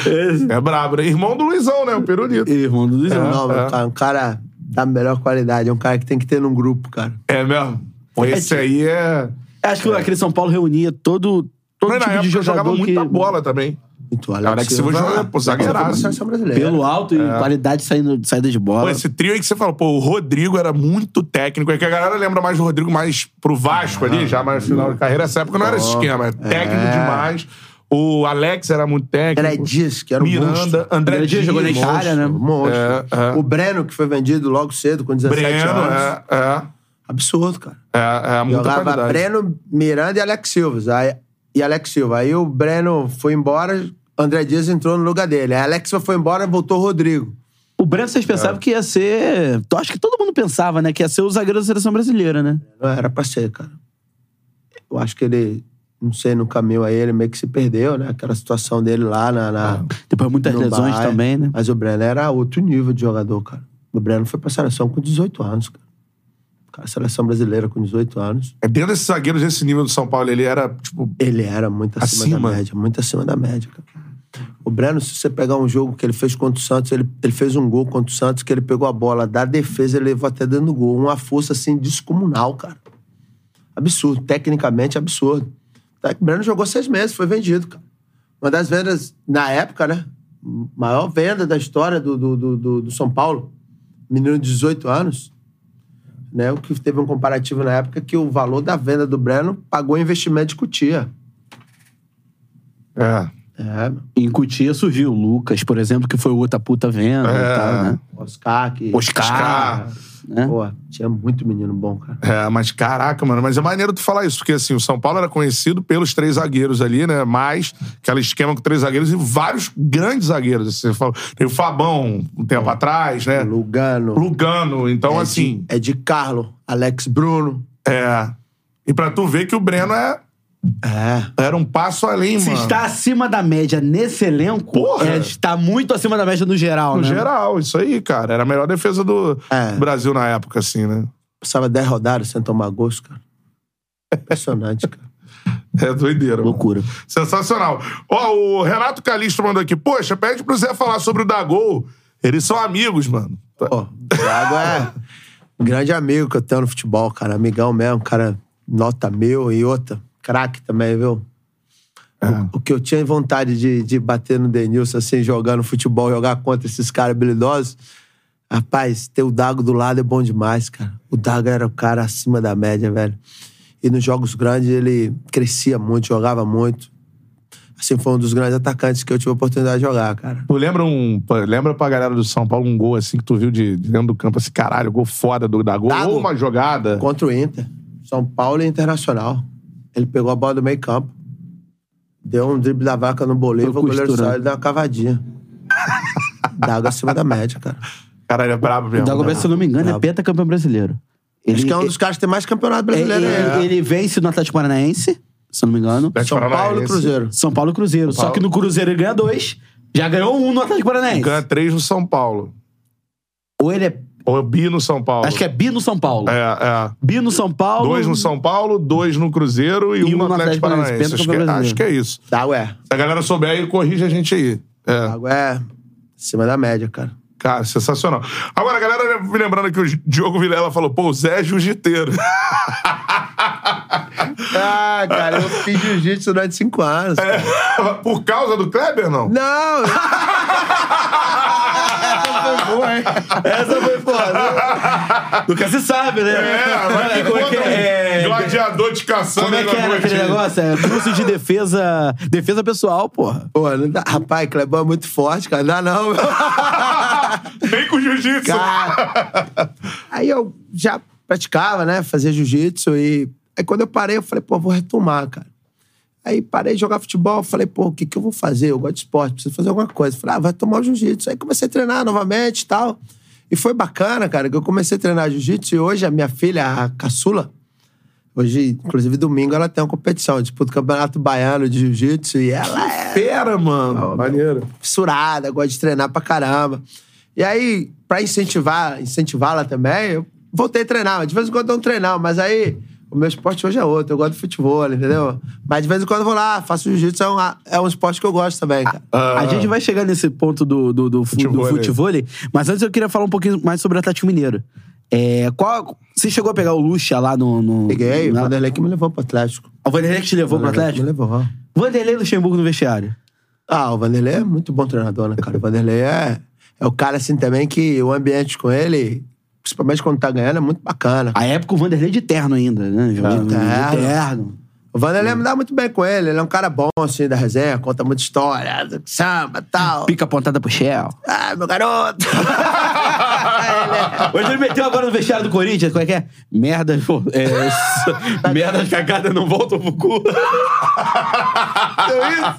É brabo, né? Irmão do Luizão, né? O pirulito. Irmão do Luizão. Não, meu cara, um cara da melhor qualidade. É um cara que tem que ter num grupo, cara. É mesmo? Pô, esse aí é... Acho que aquele São Paulo reunia todo, todo Mas na tipo de época jogava jogador que... muita bola também. Muito Alex Silva joga, pô, zagueiraço. Alex Silva foi pra seleção brasileira. Pelo alto e qualidade saindo, de saída de bola. Pô, esse trio aí que você falou, pô, o Rodrigo era muito técnico. É que a galera lembra mais do Rodrigo mais pro Vasco ali, já mais no final de carreira. Essa época não era esse esquema, é técnico É. demais. O Alex era muito técnico. André Dias, que era um Miranda, monstro. André, André Dias jogou na monstro. Itália, né? Monstro. É, é. O Breno, que foi vendido logo cedo, com 17 Breno, anos. é, é. Absurdo, cara. É, é muita Jogava qualidade. Breno, Miranda e Alex Silva. Aí, e Alex Silva. Aí o Breno foi embora, André Dias entrou no lugar dele. Aí Alex Silva foi embora, voltou o Rodrigo. O Breno, vocês pensavam que ia ser... Eu Acho que todo mundo pensava, né? Que ia ser o zagueiro da seleção brasileira, né? Não era pra ser, cara. Eu acho que ele, não sei, no caminho aí, ele meio que se perdeu, né? Aquela situação dele lá na. na Depois muitas lesões também, né? Mas o Breno era outro nível de jogador, cara. O Breno foi pra seleção com 18 anos, cara. Cara, seleção brasileira com 18 anos. É, Dentro desses zagueiros desse nível do São Paulo, ele era, tipo... Ele era muito acima, Acima? da média, muito acima da média, cara. O Breno, se você pegar um jogo que ele fez contra o Santos, ele, ele fez um gol contra o Santos, que ele pegou a bola da defesa e levou até dentro do gol. Uma força, assim, descomunal, cara. Absurdo. Tecnicamente, absurdo. Tá, O Breno jogou seis meses, foi vendido, cara. Uma das vendas, na época, né? Maior venda da história do, do, do, do- do São Paulo. Menino de 18 anos. Né? O que teve um comparativo na época que o valor da venda do Breno pagou o investimento de Cutia. É. É, em Cutia surgiu o Lucas, por exemplo, que foi outra puta venda É. e tal, né? Oscar, que. Oscar. Né? Pô, tinha muito menino bom, cara. É, mas caraca, mano, mas é maneiro tu falar isso, porque assim, o São Paulo era conhecido pelos três zagueiros ali, né? Mais aquele esquema com três zagueiros e vários grandes zagueiros. Assim, você falou, tem o Fabão um tempo atrás, né? Lugano. Lugano. Então, assim, É de Carlo, Alex Bruno. é. E pra tu ver que o Breno é, É. era um passo além, Se mano. está acima da média nesse elenco, Porra! é, está muito acima da média no geral, No né? geral, isso aí, cara. Era a melhor defesa do É. Brasil na época, assim, né? Passava 10 rodadas sem tomar gosto, cara. Impressionante, cara. É doideira. mano. Loucura. Sensacional. Ó, o Renato Calixto mandou aqui. Poxa, pede pro Zé falar sobre o Dagol. Eles são amigos, mano. Pô, o Thiago é um grande amigo que eu tenho no futebol, cara. Amigão mesmo, cara, nota meu e outra. Craque também, viu? O, o que eu tinha vontade de, de bater no Denilson, assim, jogando futebol, jogar contra esses caras habilidosos. Rapaz, ter o Dago do lado é bom demais, cara. O Dago era o cara acima da média, velho. E nos jogos grandes ele crescia muito, jogava muito. Assim, foi um dos grandes atacantes que eu tive a oportunidade de jogar, cara. Tu lembra um. Lembra pra galera do São Paulo um gol assim que tu viu de, de dentro do campo, assim, caralho, gol foda do Dagol? Dago. Ou uma jogada. Contra o Inter. São Paulo e Internacional. Ele pegou a bola do meio campo. Deu um drible da vaca no Foi o goleiro costurando. saiu e deu uma cavadinha. Dago acima da média, cara. Caralho, é brabo O mesmo. Dagobert, se eu não me engano, é Bravo. pentacampeão brasileiro. Acho que é um dos caras que tem mais campeonato brasileiro. ele, né? ele vence no Atlético Paranaense, se eu não me engano. São Paulo e. Cruzeiro. São Paulo e Cruzeiro. Só que no Cruzeiro ele ganha dois. Já ganhou um no Atlético Paranaense. Ganha três no São Paulo. Ou ele é. Ou bi no São Paulo. Acho que é bi no São Paulo. É, é. Bi no São Paulo. Dois no São Paulo, dois no Cruzeiro e, um no Atlético Paranaense. Acho que, é- brasileiro. acho que é isso. Dago é. Se a galera souber aí, corrige a gente aí. É. Dago é acima da média, cara. Cara, sensacional. Agora, a galera me lembrando que o Diogo Vilela falou, pô, o Zé é jiu-jiteiro. Ah, cara, eu fiz jiu-jitsu durante cinco anos. cara. Por causa do Kleber, não? Não! Essa foi boa, hein? Essa foi foda. Nunca se sabe, né? É, mas que como é que um é? gladiador te caçando Como é que era aquele negócio? É curso de defesa. Defesa pessoal, porra. Pô, não dá. Rapaz, Clebão é muito forte, cara. Não dá não, meu. Vem com jiu-jitsu. Cara, aí eu já praticava, né? Fazia jiu-jitsu e... Aí quando eu parei, eu falei, pô, vou retomar, cara. Aí parei de jogar futebol, falei, pô, o que, que eu vou fazer? Eu gosto de esporte, preciso fazer alguma coisa. Falei, ah, vai tomar o jiu-jitsu. Aí comecei a treinar novamente e tal. E foi bacana, cara, que eu comecei a treinar jiu-jitsu e hoje a minha filha, a caçula, hoje, inclusive domingo, ela tem uma competição, disputa o campeonato baiano de jiu-jitsu e ela é Fera, mano. Maneiro. fissurada, gosta de treinar pra caramba. E aí, pra incentivar, incentivá-la também, eu voltei a treinar. De vez em quando eu não treinava, mas aí o meu esporte hoje é outro. Eu gosto de futebol, entendeu? Mas de vez em quando eu vou lá, faço jiu-jitsu, é um, é um esporte que eu gosto também, cara. A gente vai chegar nesse ponto do, do, do, fu- do Futevôlei. futevôlei, mas antes eu queria falar um pouquinho mais sobre o Atlético Mineiro. É, qual, você chegou a pegar o Lucha lá no. no Peguei, o na, Vanderlei que me levou pro Atlético. O Vanderlei que te levou pro Atlético? Me levou. Vanderlei e Luxemburgo no vestiário. Ah, o Vanderlei é muito bom treinador, né, cara? O Vanderlei é, é o cara, assim, também que o ambiente com ele, principalmente quando tá ganhando, é muito bacana. A época o Vanderlei de terno ainda, né? De terno. terno. O Vanderlei me dá muito bem com ele. Ele é um cara bom, assim, da resenha, conta muita história, samba e tal. Pica apontada pro Shell. Ah, meu garoto! Hoje ele meteu agora no vestiário do Corinthians, como é que é? Merdas, é, merdas cagadas não voltam pro cu. Deu isso?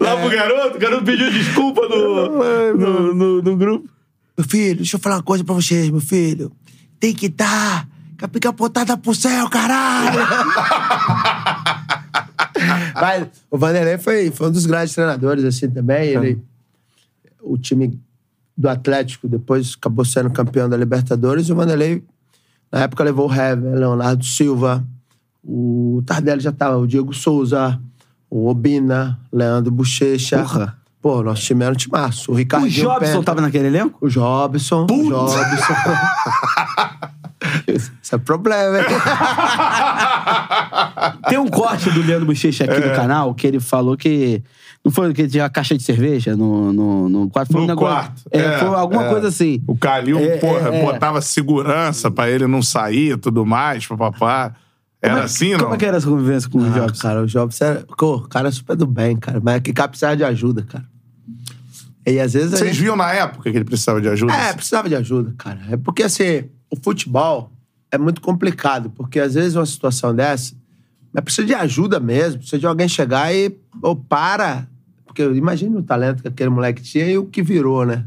Lá pro garoto, o garoto pediu desculpa no, no, no, no grupo. Meu filho, deixa eu falar uma coisa pra vocês, meu filho. Tem que estar com a pica apontada pro céu, caralho! Mas o Vanderlei foi, foi um dos grandes treinadores, assim, também. Ele, o time do Atlético depois acabou sendo campeão da Libertadores e o Vanderlei, na época, levou o Hever, Leonardo Silva, o Tardelli já tava, o Diego Souza, o Obina, Leandro Bochecha. Porra. Pô, nosso time era um timaço. O O Ricardinho Jobson Penta. tava naquele elenco? O Jobson. O Jobson. Isso é problema, hein? Tem um corte do Leandro Bochecha aqui no canal que ele falou que. Não foi que tinha caixa de cerveja no, no, no quarto? Foi um No negócio- quarto. É, É, foi alguma é. coisa assim. O Calil, É, porra, é, é. botava segurança pra ele não sair e tudo mais, papapá. Era Como é- assim, não? Como é que era essa convivência com o Ah, Jobson? cara, o Jobson era. Pô, o cara é super do bem, cara. Mas é que cara precisava de ajuda, cara. E às vezes. a Vocês gente- viam na época que ele precisava de ajuda? É, precisava de ajuda, cara. É porque, assim, o futebol é muito complicado, porque às vezes uma situação dessa, mas precisa de ajuda mesmo, precisa de alguém chegar e, ou para. Porque imagina o talento que aquele moleque tinha e o que virou, né?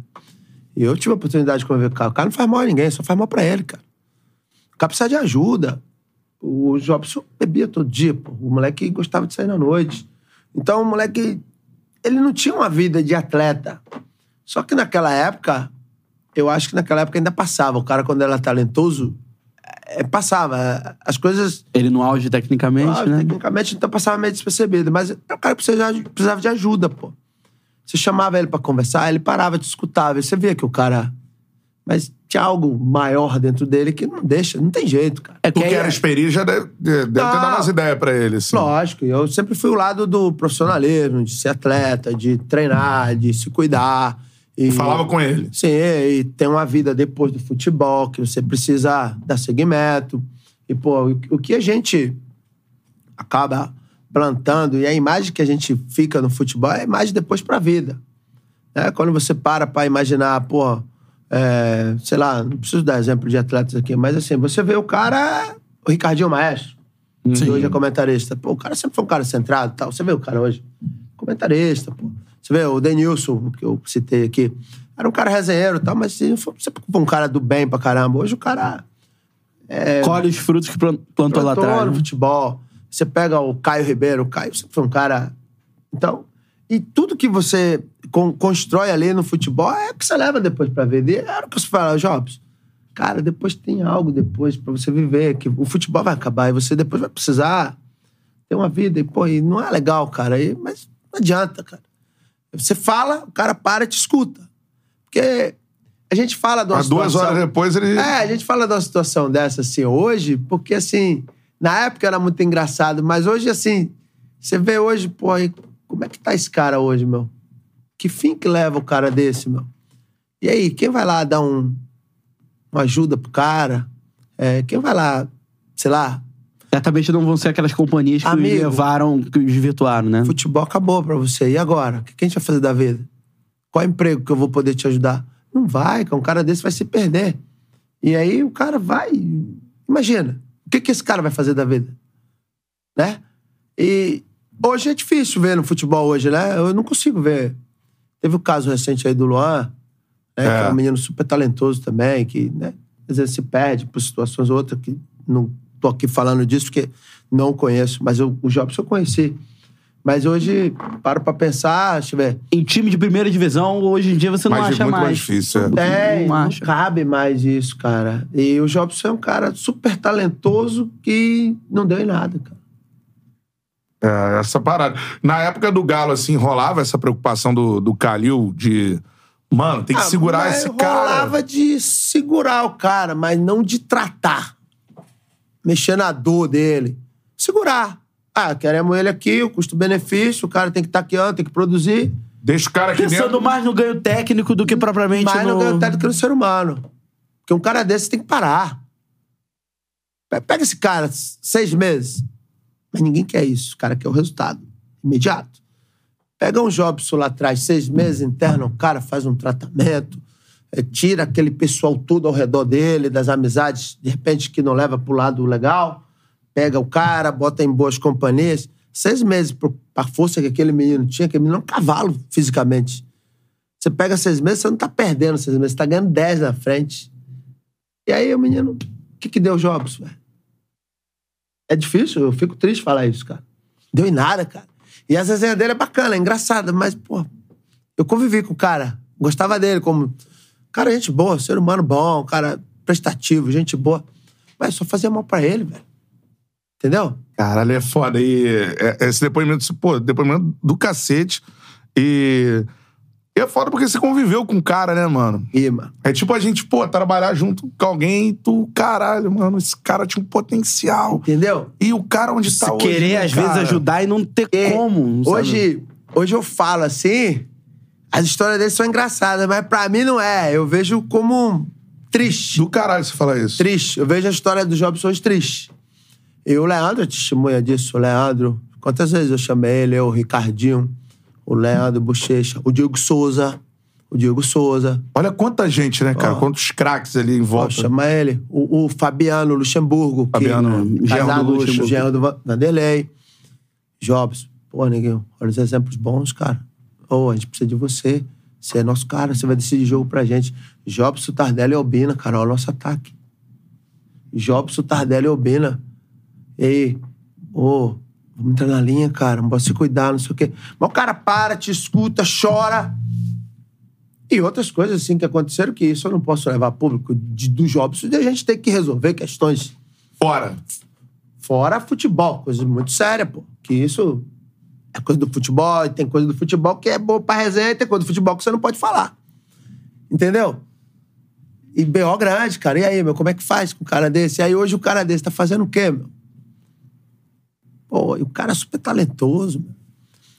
E eu tive a oportunidade de conviver com o cara. O cara não faz mal a ninguém, só faz mal pra ele, cara. O cara precisa de ajuda. O Jobson bebia todo dia, pô. O moleque gostava de sair na noite. Então, o moleque, ele não tinha uma vida de atleta. Só que naquela época, eu acho que naquela época ainda passava. O cara, quando era talentoso, é, passava. As coisas. Ele no auge tecnicamente, ah, né? Tecnicamente, então passava meio despercebido. Mas o cara precisava, de- precisava de ajuda, pô. Você chamava ele pra conversar, ele parava, te escutava. E você via que o cara. Mas tinha algo maior dentro dele que não deixa, não tem jeito, cara. É que Porque aí- era experiência, já deve, deve ter dado umas ideias pra ele, assim. Lógico, eu sempre fui o lado do profissionalismo, de ser atleta, de treinar, de se cuidar. E... Falava com ele. Sim, e tem uma vida depois do futebol, que você precisa dar seguimento. E, pô, o- o que a gente acaba plantando, e a imagem que a gente fica no futebol é a imagem depois pra vida. Né? Quando você para pra imaginar, pô, é, sei lá, não preciso dar exemplo de atletas aqui, mas assim, você vê o cara, o Ricardinho Maestro, que hoje é comentarista. Pô, o cara sempre foi um cara centrado e tal. Você vê o cara hoje, comentarista, pô. Você vê o Denilson, que eu citei aqui, era um cara resenheiro e tal, mas assim, foi- sempre um cara do bem pra caramba. Hoje o cara Colhe os frutos que plan- plantou lá plantou atrás. no né? futebol. Você pega o Caio Ribeiro, o Caio sempre foi um cara. Então, e tudo que você con- constrói ali no futebol é o que você leva depois pra ver. E era o que você fala, Jobs. Cara, depois tem algo depois pra você viver, que o futebol vai acabar e você depois vai precisar ter uma vida. E, pô, e não é legal, cara. E, mas não adianta, cara. Você fala, o cara para e te escuta. Porque a gente fala de uma Mas duas situação- horas depois ele. é, a gente fala de uma situação dessa assim hoje, porque assim, na época era muito engraçado, mas hoje assim, você vê hoje, pô, como é que tá esse cara hoje, meu? Que fim que leva o cara desse, meu? E aí, quem vai lá dar um, uma ajuda pro cara? É, quem vai lá, sei lá, Certamente não vão ser aquelas companhias que Amigo. levaram, que os desvirtuaram, né? futebol acabou pra você. E agora? O que a gente vai fazer da vida? Qual emprego que eu vou poder te ajudar? Não vai, cara. Um cara desse vai se perder. E aí o cara vai. Imagina, o que, que esse cara vai fazer da vida? Né? E hoje é difícil ver no futebol hoje, né? Eu não consigo ver. Teve o caso recente aí do Luan, né, É. que é um menino super talentoso também, que né, às vezes se perde por situações ou outras, que não tô aqui falando disso porque não conheço, mas eu, o Jobson eu conheci. Mas hoje, paro pra pensar, deixa eu ver. Em time de primeira divisão, hoje em dia você não Mas é acha muito mais mais. difícil, É, Não não, acha. cabe mais isso, cara. E o Jobson é um cara super talentoso que não deu em nada, cara. É, essa parada. Na época do Galo, assim, rolava essa preocupação do, do Calil de. Mano, tem que Ah, segurar esse cara. Rolava de segurar o cara, mas não de tratar. Mexer na dor dele. Segurar. Ah, queremos ele aqui, o custo-benefício, o cara tem que estar aqui, ó, tem que produzir. Deixa o cara aqui Pensando dentro. mais no ganho técnico do que propriamente Mas no... não ganha técnico no ser humano. Porque um cara desse tem que parar. Pe- Pega esse cara, seis meses. Mas ninguém quer isso. O cara quer o resultado. Imediato. Pega um Jobson lá atrás, seis meses, interna o cara, faz um tratamento, eh, tira aquele pessoal todo ao redor dele, das amizades, de repente, que não leva pro lado legal. Pega o cara, bota em boas companhias. Seis meses pro- pra força que aquele menino tinha, aquele menino é um cavalo fisicamente. Você pega seis meses, você não tá perdendo seis meses, você tá ganhando dez na frente. E aí o menino, o que que deu Jobs, velho? É difícil, eu fico triste falar isso, cara. Deu em nada, cara. E as resenhas dele é bacana, é engraçada, mas, pô, eu convivi com o cara, gostava dele como. Cara, gente boa, ser humano bom, cara prestativo, gente boa. Mas só fazia mal pra ele, velho. Entendeu? Caralho, é foda. E é- esse depoimento, pô, depoimento do cacete. E. e é foda porque você conviveu com o cara, né, mano? E, mano. É tipo a gente, pô, trabalhar junto com alguém e tu, caralho, mano, esse cara tinha um potencial. Entendeu? E o cara onde tá hoje. Querer, né, às vezes, cara? ajudar e não ter É, como. sabe? Hoje, hoje eu falo assim, as histórias dele são engraçadas, mas pra mim não é. Eu vejo como triste. Do caralho você fala isso. Triste. Eu vejo a história do Jobson hoje triste. E o Leandro é testemunha disso. O Leandro, quantas vezes eu chamei ele, eu, o Ricardinho, o Leandro Bochecha, o Diego Souza. O Diego Souza. Olha quanta gente, né, cara? Ó. Quantos craques ali em Ó, volta. chama ele. O, o Fabiano Luxemburgo. Fabiano, que, casado, do Luxemburgo. genro do Va- Vanderlei. Jobs. Pô, neguinho, olha os exemplos bons, cara. Ô, a gente precisa de você. Você é nosso cara, você vai decidir jogo pra gente. Jobson, Tardelli e Albina, cara, olha o nosso ataque. Jobson, Tardelli e Albina. E aí, ô, vamos entrar na linha, cara, vamos se cuidar, não sei o quê. Mas o cara para, te escuta, chora. E outras coisas assim que aconteceram que isso eu não posso levar a público de, do Jobson. E a gente tem que resolver questões Fora. fora futebol, coisa muito séria, pô. Que isso é coisa do futebol, e tem coisa do futebol que é boa pra resenha, e tem coisa do futebol que você não pode falar. Entendeu? E B.O. grande, cara. E aí, meu, como é que faz com um cara desse? E aí hoje o cara desse tá fazendo o quê, meu? Pô, o cara é super talentoso.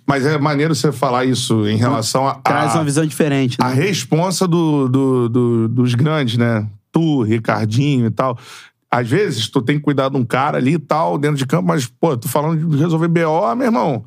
Mas é maneiro você falar isso em relação a. Traz a- uma visão diferente. a Né? responsa do, do- do- dos grandes, né? Tu, Ricardinho e tal. Às vezes, tu tem que cuidar de um cara ali e tal, dentro de campo, mas, pô, tu falando de resolver BO, meu irmão.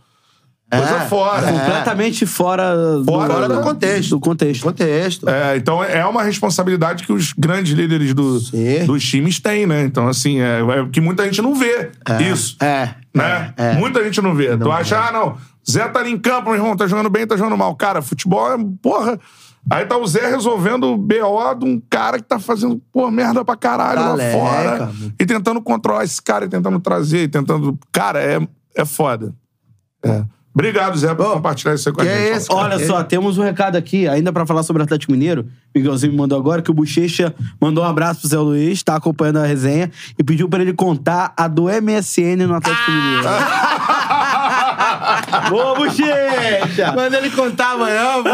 Coisa É, fora. Completamente fora, Fora Fora do contexto. Do contexto. Contexto. É, então é uma responsabilidade que os grandes líderes do- dos times têm, né? Então, assim, é, é que muita gente não vê isso. É. Né? É. Muita gente não vê. tu acha, ah, não, Zé tá ali em campo, meu irmão, tá jogando bem, tá jogando mal. Cara, futebol é, porra. Aí tá o Zé resolvendo o BO de um cara que tá fazendo, pô, merda pra caralho lá fora. mano. E tentando controlar esse cara, e tentando trazer, e tentando. Cara, é, é foda. É. Obrigado, Zé, por compartilhar isso aí com a que gente. é cara? Olha só, temos um recado aqui, ainda pra falar sobre o Atlético Mineiro. O Miguelzinho me mandou agora que o Bochecha mandou um abraço pro Zé Luiz, tá acompanhando a resenha, e pediu pra ele contar a do MSN no Atlético Mineiro. Boa, Bochecha! Quando ele contar amanhã, pô.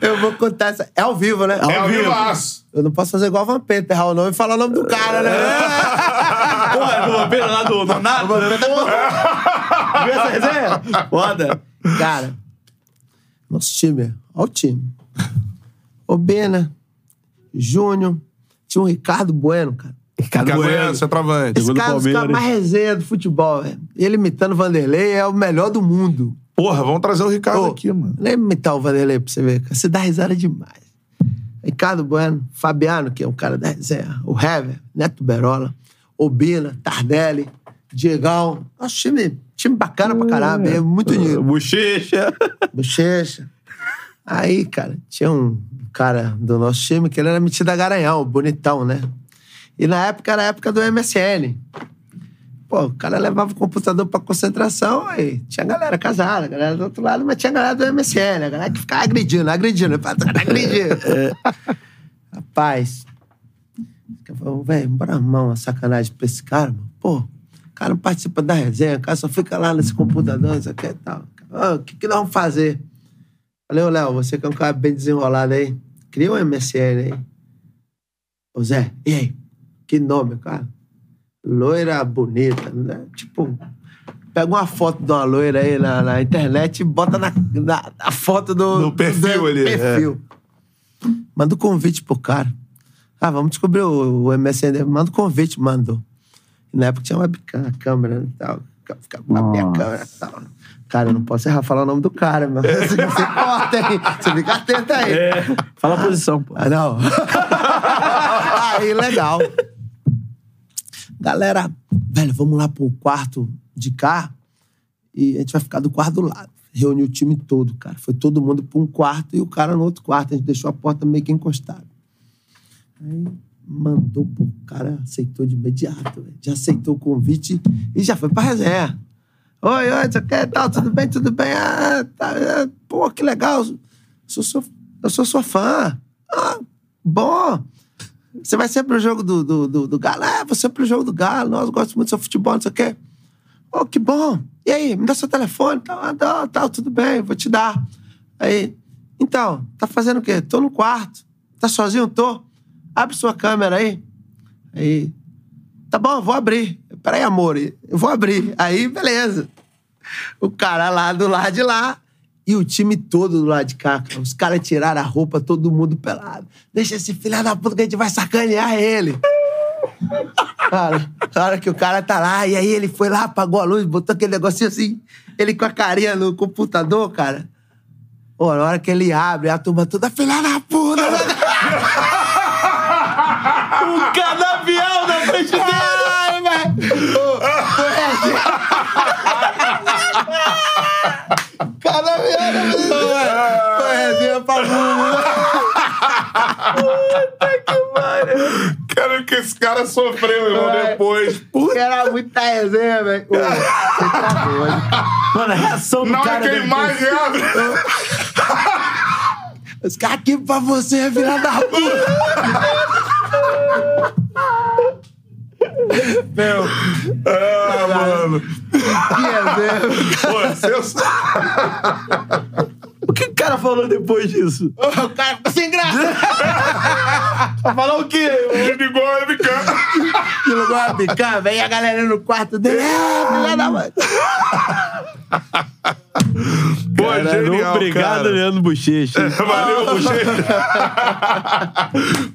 Eu vou contar essa. É ao vivo, né? É ao vivaço. Eu não posso fazer igual a Vampeta, errar o nome e falar o nome do cara, né? Porra, do Vampiro lá do Nonato. O Vampeta é Viu essa resenha? Foda. Cara, nosso time, olha o time. O Bena, Júnior, tinha um Ricardo Bueno, cara. Ricardo. Bueno, centroavante. Esse cara caras Palmeiras. mais resenha do futebol, velho. Ele imitando o Vanderlei é o melhor do mundo. Porra, vamos trazer o Ricardo Ô, aqui, mano. Nem imitar o Vanderlei pra você ver, cara. Você dá risada demais. Ricardo Bueno, Fabiano, que é um cara da resenha, o Hever, Neto Berola, Obina, Tardelli, Diegão. Nosso time, time bacana pra caramba, é muito unido. Bochecha. Bochecha. Aí, cara, tinha um cara do nosso time que ele era metido a garanhão, bonitão, né? E na época era a época do MSN. Pô, o cara levava o computador pra concentração e tinha galera casada, galera do outro lado, mas tinha galera do MSN, a galera que ficava agredindo, agredindo, agredindo. Rapaz, falei, velho, bora arrumar uma sacanagem pra esse cara, mano. Pô, o cara não participa da resenha, o cara só fica lá nesse computador, isso aqui e tal. O que, que nós vamos fazer? Falei, ô, Léo, você que é um cara bem desenrolado aí, cria um MSN aí. Ô, Zé, e aí? Que nome, cara? Loira bonita, né? Tipo, pega uma foto de uma loira aí na, na internet e bota na, na, na foto do... No perfil do ali, é. Perfil. Manda um convite pro cara. Ah, vamos descobrir o, o MSN. dele. Manda um convite, mandou. Na época tinha uma webcam, câmera e tal. Ficava com a minha câmera e tal. Cara, eu não posso errar falar o nome do cara, meu. Você, você corta, hein? Você fica atento aí. Fala a posição, pô. Ah, não. aí, legal. Galera, velho, vamos lá pro quarto de cá e a gente vai ficar do quarto do lado. Reuniu o time todo, cara. Foi todo mundo pra um quarto e o cara no outro quarto. A gente deixou a porta meio que encostada. Aí mandou pro cara, aceitou de imediato, velho. Já aceitou o convite e já foi pra resenha. Oi, oi, você quer tal? Tudo bem, tudo bem? Ah, tá, é, pô, que legal. Sou, sou, eu sou sua fã. Ah, bom. Você vai sempre pro jogo do, do, do, do Galo? É, vou sempre pro jogo do Galo. Nós gostamos muito do seu futebol, não sei o quê. Oh, que bom. E aí, me dá seu telefone? Tal, ah, tal, tal, tudo bem, vou te dar. Aí, então, tá fazendo o quê? Tô no quarto. Tá sozinho? Tô. Abre sua câmera aí. Aí, tá bom, vou abrir. Peraí, amor, eu vou abrir. Aí, beleza. O cara lá do lado de lá e o time todo do lado de cá. cara. Os caras tiraram a roupa, todo mundo pelado. Deixa esse filho da puta que a gente vai sacanear ele. Cara, na hora que o cara tá lá, e aí ele foi lá, apagou a luz, botou aquele negocinho assim, ele com a carinha no computador, cara. Pô, na hora que ele abre, a turma toda, filha da puta! O canavial na frente dele. Ai, velho! Ô, foi assim. Cada merda, Foi resenha pra mundo. Cara, o que esse cara sofreu, irmão, Vai. depois. Puta, Era muita resenha, velho. Ô, Você tá doido. Mano, a reação do hora cara. que deve ter imagem abre. Os caras aqui pra você, filha da puta. Meu, Ah, mano. que resenha. Pô, sensacional. O que o cara falou depois disso? O cara ficou sem graça. Vai falar o quê? Desligou a webcam. Jogou a bicar, velho, e a galera no quarto dele. É, filha da mãe. Pô, Caralho, genial, obrigado, cara. Leandro Bochecha. Valeu, puxei.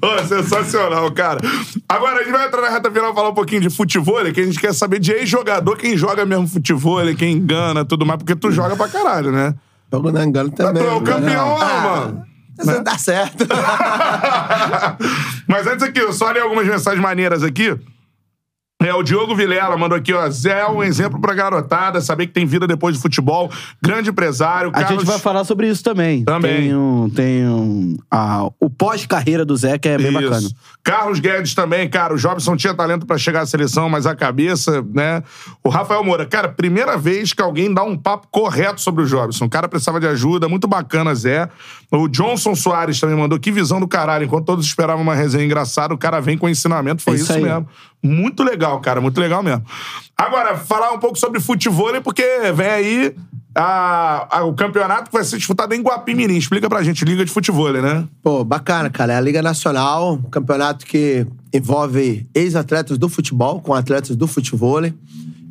Ô, sensacional, cara. Agora, a gente vai entrar na reta final e falar um pouquinho de futebol, que a gente quer saber de ex-jogador, quem joga mesmo futebol, quem engana, tudo mais, porque tu joga pra caralho, né? Jogo na engano também. tu é o campeão lá, Ah, mano. Isso não dá certo. Mas antes aqui, eu só li algumas mensagens maneiras aqui. É, o Diogo Vilela mandou aqui, ó. Zé é um exemplo pra garotada, saber que tem vida depois do futebol. Grande empresário. A Carlos... gente vai falar sobre isso também. Também. Tem um. Tem um ah, o pós-carreira do Zé, que é bem Isso. bacana. Carlos Guedes também, cara. O Jobson tinha talento pra chegar à seleção, mas a cabeça, né? O Rafael Moura, cara, primeira vez que alguém dá um papo correto sobre o Jobson. O cara precisava de ajuda, muito bacana, Zé. O Johnson Soares também mandou que visão do caralho. Enquanto todos esperavam uma resenha engraçada, o cara vem com ensinamento. Foi É isso, isso mesmo. Muito legal, cara. Muito legal mesmo. Agora, falar um pouco sobre futebol, porque vem aí a- a- o campeonato que vai ser disputado em Guapimirim. Explica pra gente, Liga de Futebol, né? Pô, bacana, cara. É a Liga Nacional, um campeonato que envolve ex-atletas do futebol com atletas do futebol.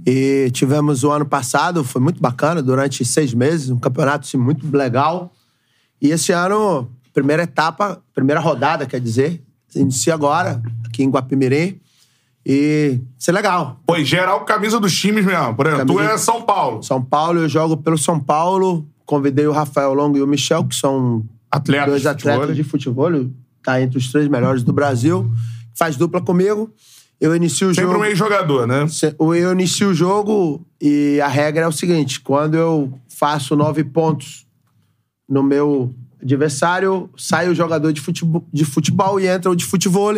E tivemos o ano passado, foi muito bacana, durante seis meses, um campeonato assim, muito legal. E esse ano, primeira etapa, primeira rodada, quer dizer, inicia agora, aqui em Guapimirim. E isso é legal. Pô, e geral camisa dos times mesmo. Por exemplo, tu Camisa- é São Paulo. São Paulo, eu jogo pelo São Paulo. Convidei o Rafael Longo e o Michel, que são Atletas dois de atletas futebol. de futebol. Tá entre os três melhores do Brasil. Faz dupla comigo. Eu inicio o Sempre jogo. um ex-jogador, né? Eu inicio o jogo e a regra é o seguinte: quando eu faço nove pontos no meu adversário, sai o jogador de futebol, de futebol e entra o de futebol.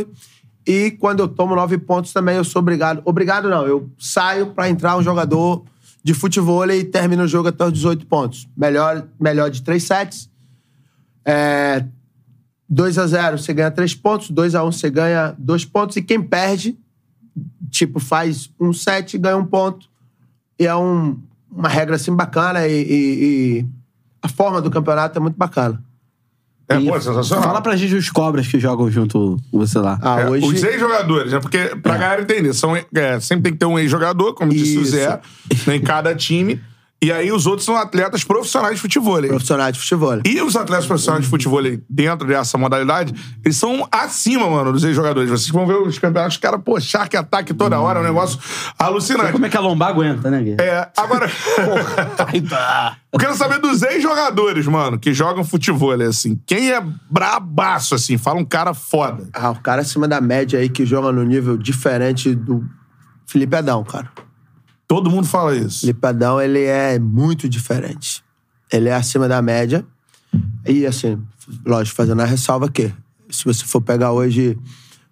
E quando eu tomo nove pontos também, eu sou obrigado. Obrigado não, eu saio pra entrar um jogador de futebol e termino o jogo até os 18 pontos. Melhor, melhor de três sets. É, 2 a 0 você ganha 3 pontos, 2 a 1 você ganha 2 pontos, e quem perde, tipo, faz um set e ganha um ponto. E é um- uma regra assim bacana e, e- e a forma do campeonato é muito bacana. É, E pô, sensacional. Fala pra gente os cobras que jogam junto com você lá. Ah, É, hoje. Os ex-jogadores, né? Porque, pra galera entender, são, é, sempre tem que ter um ex-jogador, como disse o. Zé, né, em cada time. E aí os outros são atletas profissionais de futebol. Profissionais de futebol. E os atletas profissionais de futebol dentro dessa modalidade, eles são acima, mano, dos ex-jogadores. Vocês vão ver os campeonatos, os caras, pô, Shark ataque toda hora, é um negócio alucinante. Como é que a lombar aguenta, né, Gui? É, agora. eu quero saber dos ex-jogadores, mano, que jogam futebol, assim. Quem é brabaço, assim? Fala um cara foda. Ah, o cara acima da média aí que joga no nível diferente do Felipe Adão, cara. Todo mundo fala isso. Felipe Adão, ele é muito diferente. Ele é acima da média. E, assim, lógico, fazendo a ressalva que, se você for pegar hoje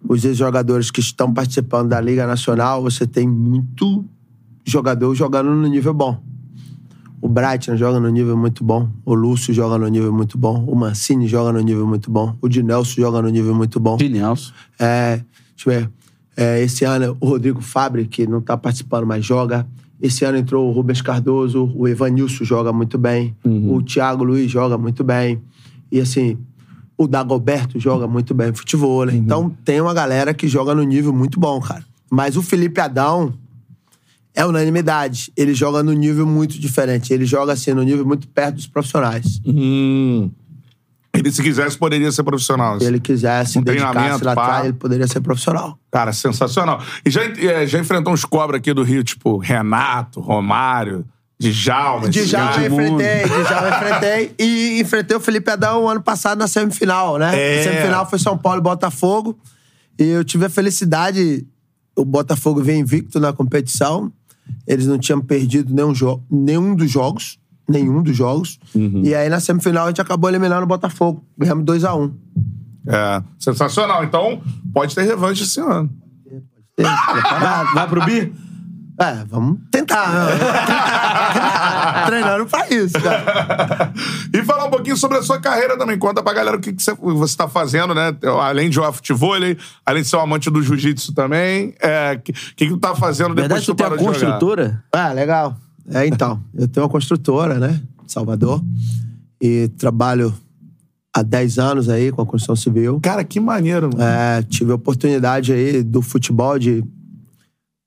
os ex-jogadores que estão participando da Liga Nacional, você tem muito jogador jogando no nível bom. O Brighton joga no nível muito bom. O Lúcio joga no nível muito bom. O Mancini joga no nível muito bom. O Dinelso joga no nível muito bom. De Nelson. É, deixa eu ver. É, esse ano o Rodrigo Fabre, que não tá participando, mas joga. Esse ano entrou o Rubens Cardoso, o Evanilson joga muito bem, o Thiago Luiz joga muito bem. E assim, o Dagoberto joga muito bem futebol. né? Então tem uma galera que joga no nível muito bom, cara. Mas o Felipe Adão é unanimidade. Ele joga no nível muito diferente. Ele joga assim, no nível muito perto dos profissionais. Hum. Ele, se quisesse, poderia ser profissional. Se assim. ele quisesse Um treinamento, lá atrás, ele poderia ser profissional. Cara, sensacional. E já, é, já enfrentou uns cobras aqui do Rio, tipo Renato, Romário, Djalma. Caras. enfrentei, já enfrentei. E enfrentei o Felipe Adão ano passado na semifinal, né? É. A semifinal foi São Paulo e Botafogo. E eu tive a felicidade. O Botafogo veio invicto na competição. Eles não tinham perdido nenhum, nenhum dos jogos. Nenhum dos jogos. E aí na semifinal a gente acabou eliminando o Botafogo. Ganhamos 2x1. É, sensacional. Então, pode ter revanche esse ano. Vai, vai pro Bi? É, vamos tentar, né? Treinando pra isso, cara. e falar um pouquinho sobre a sua carreira também. Conta pra galera o que, que você, você tá fazendo, né? Além de jogar futebol, além de ser um amante do jiu-jitsu também. É, o que, que, que tu tá fazendo depois verdade, que tu parou de jogar? construtora? Ah, legal. É, então, eu tenho uma construtora, né, de Salvador, e trabalho há 10 anos aí com a construção civil. Cara, que maneiro, mano. É, tive a oportunidade aí do futebol de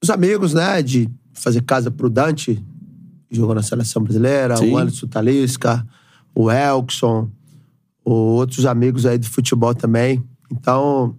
os amigos, né, de fazer casa pro Dante, que jogou na seleção brasileira, Sim. o Anderson Talisca, o Elkson, outros amigos aí do futebol também. Então,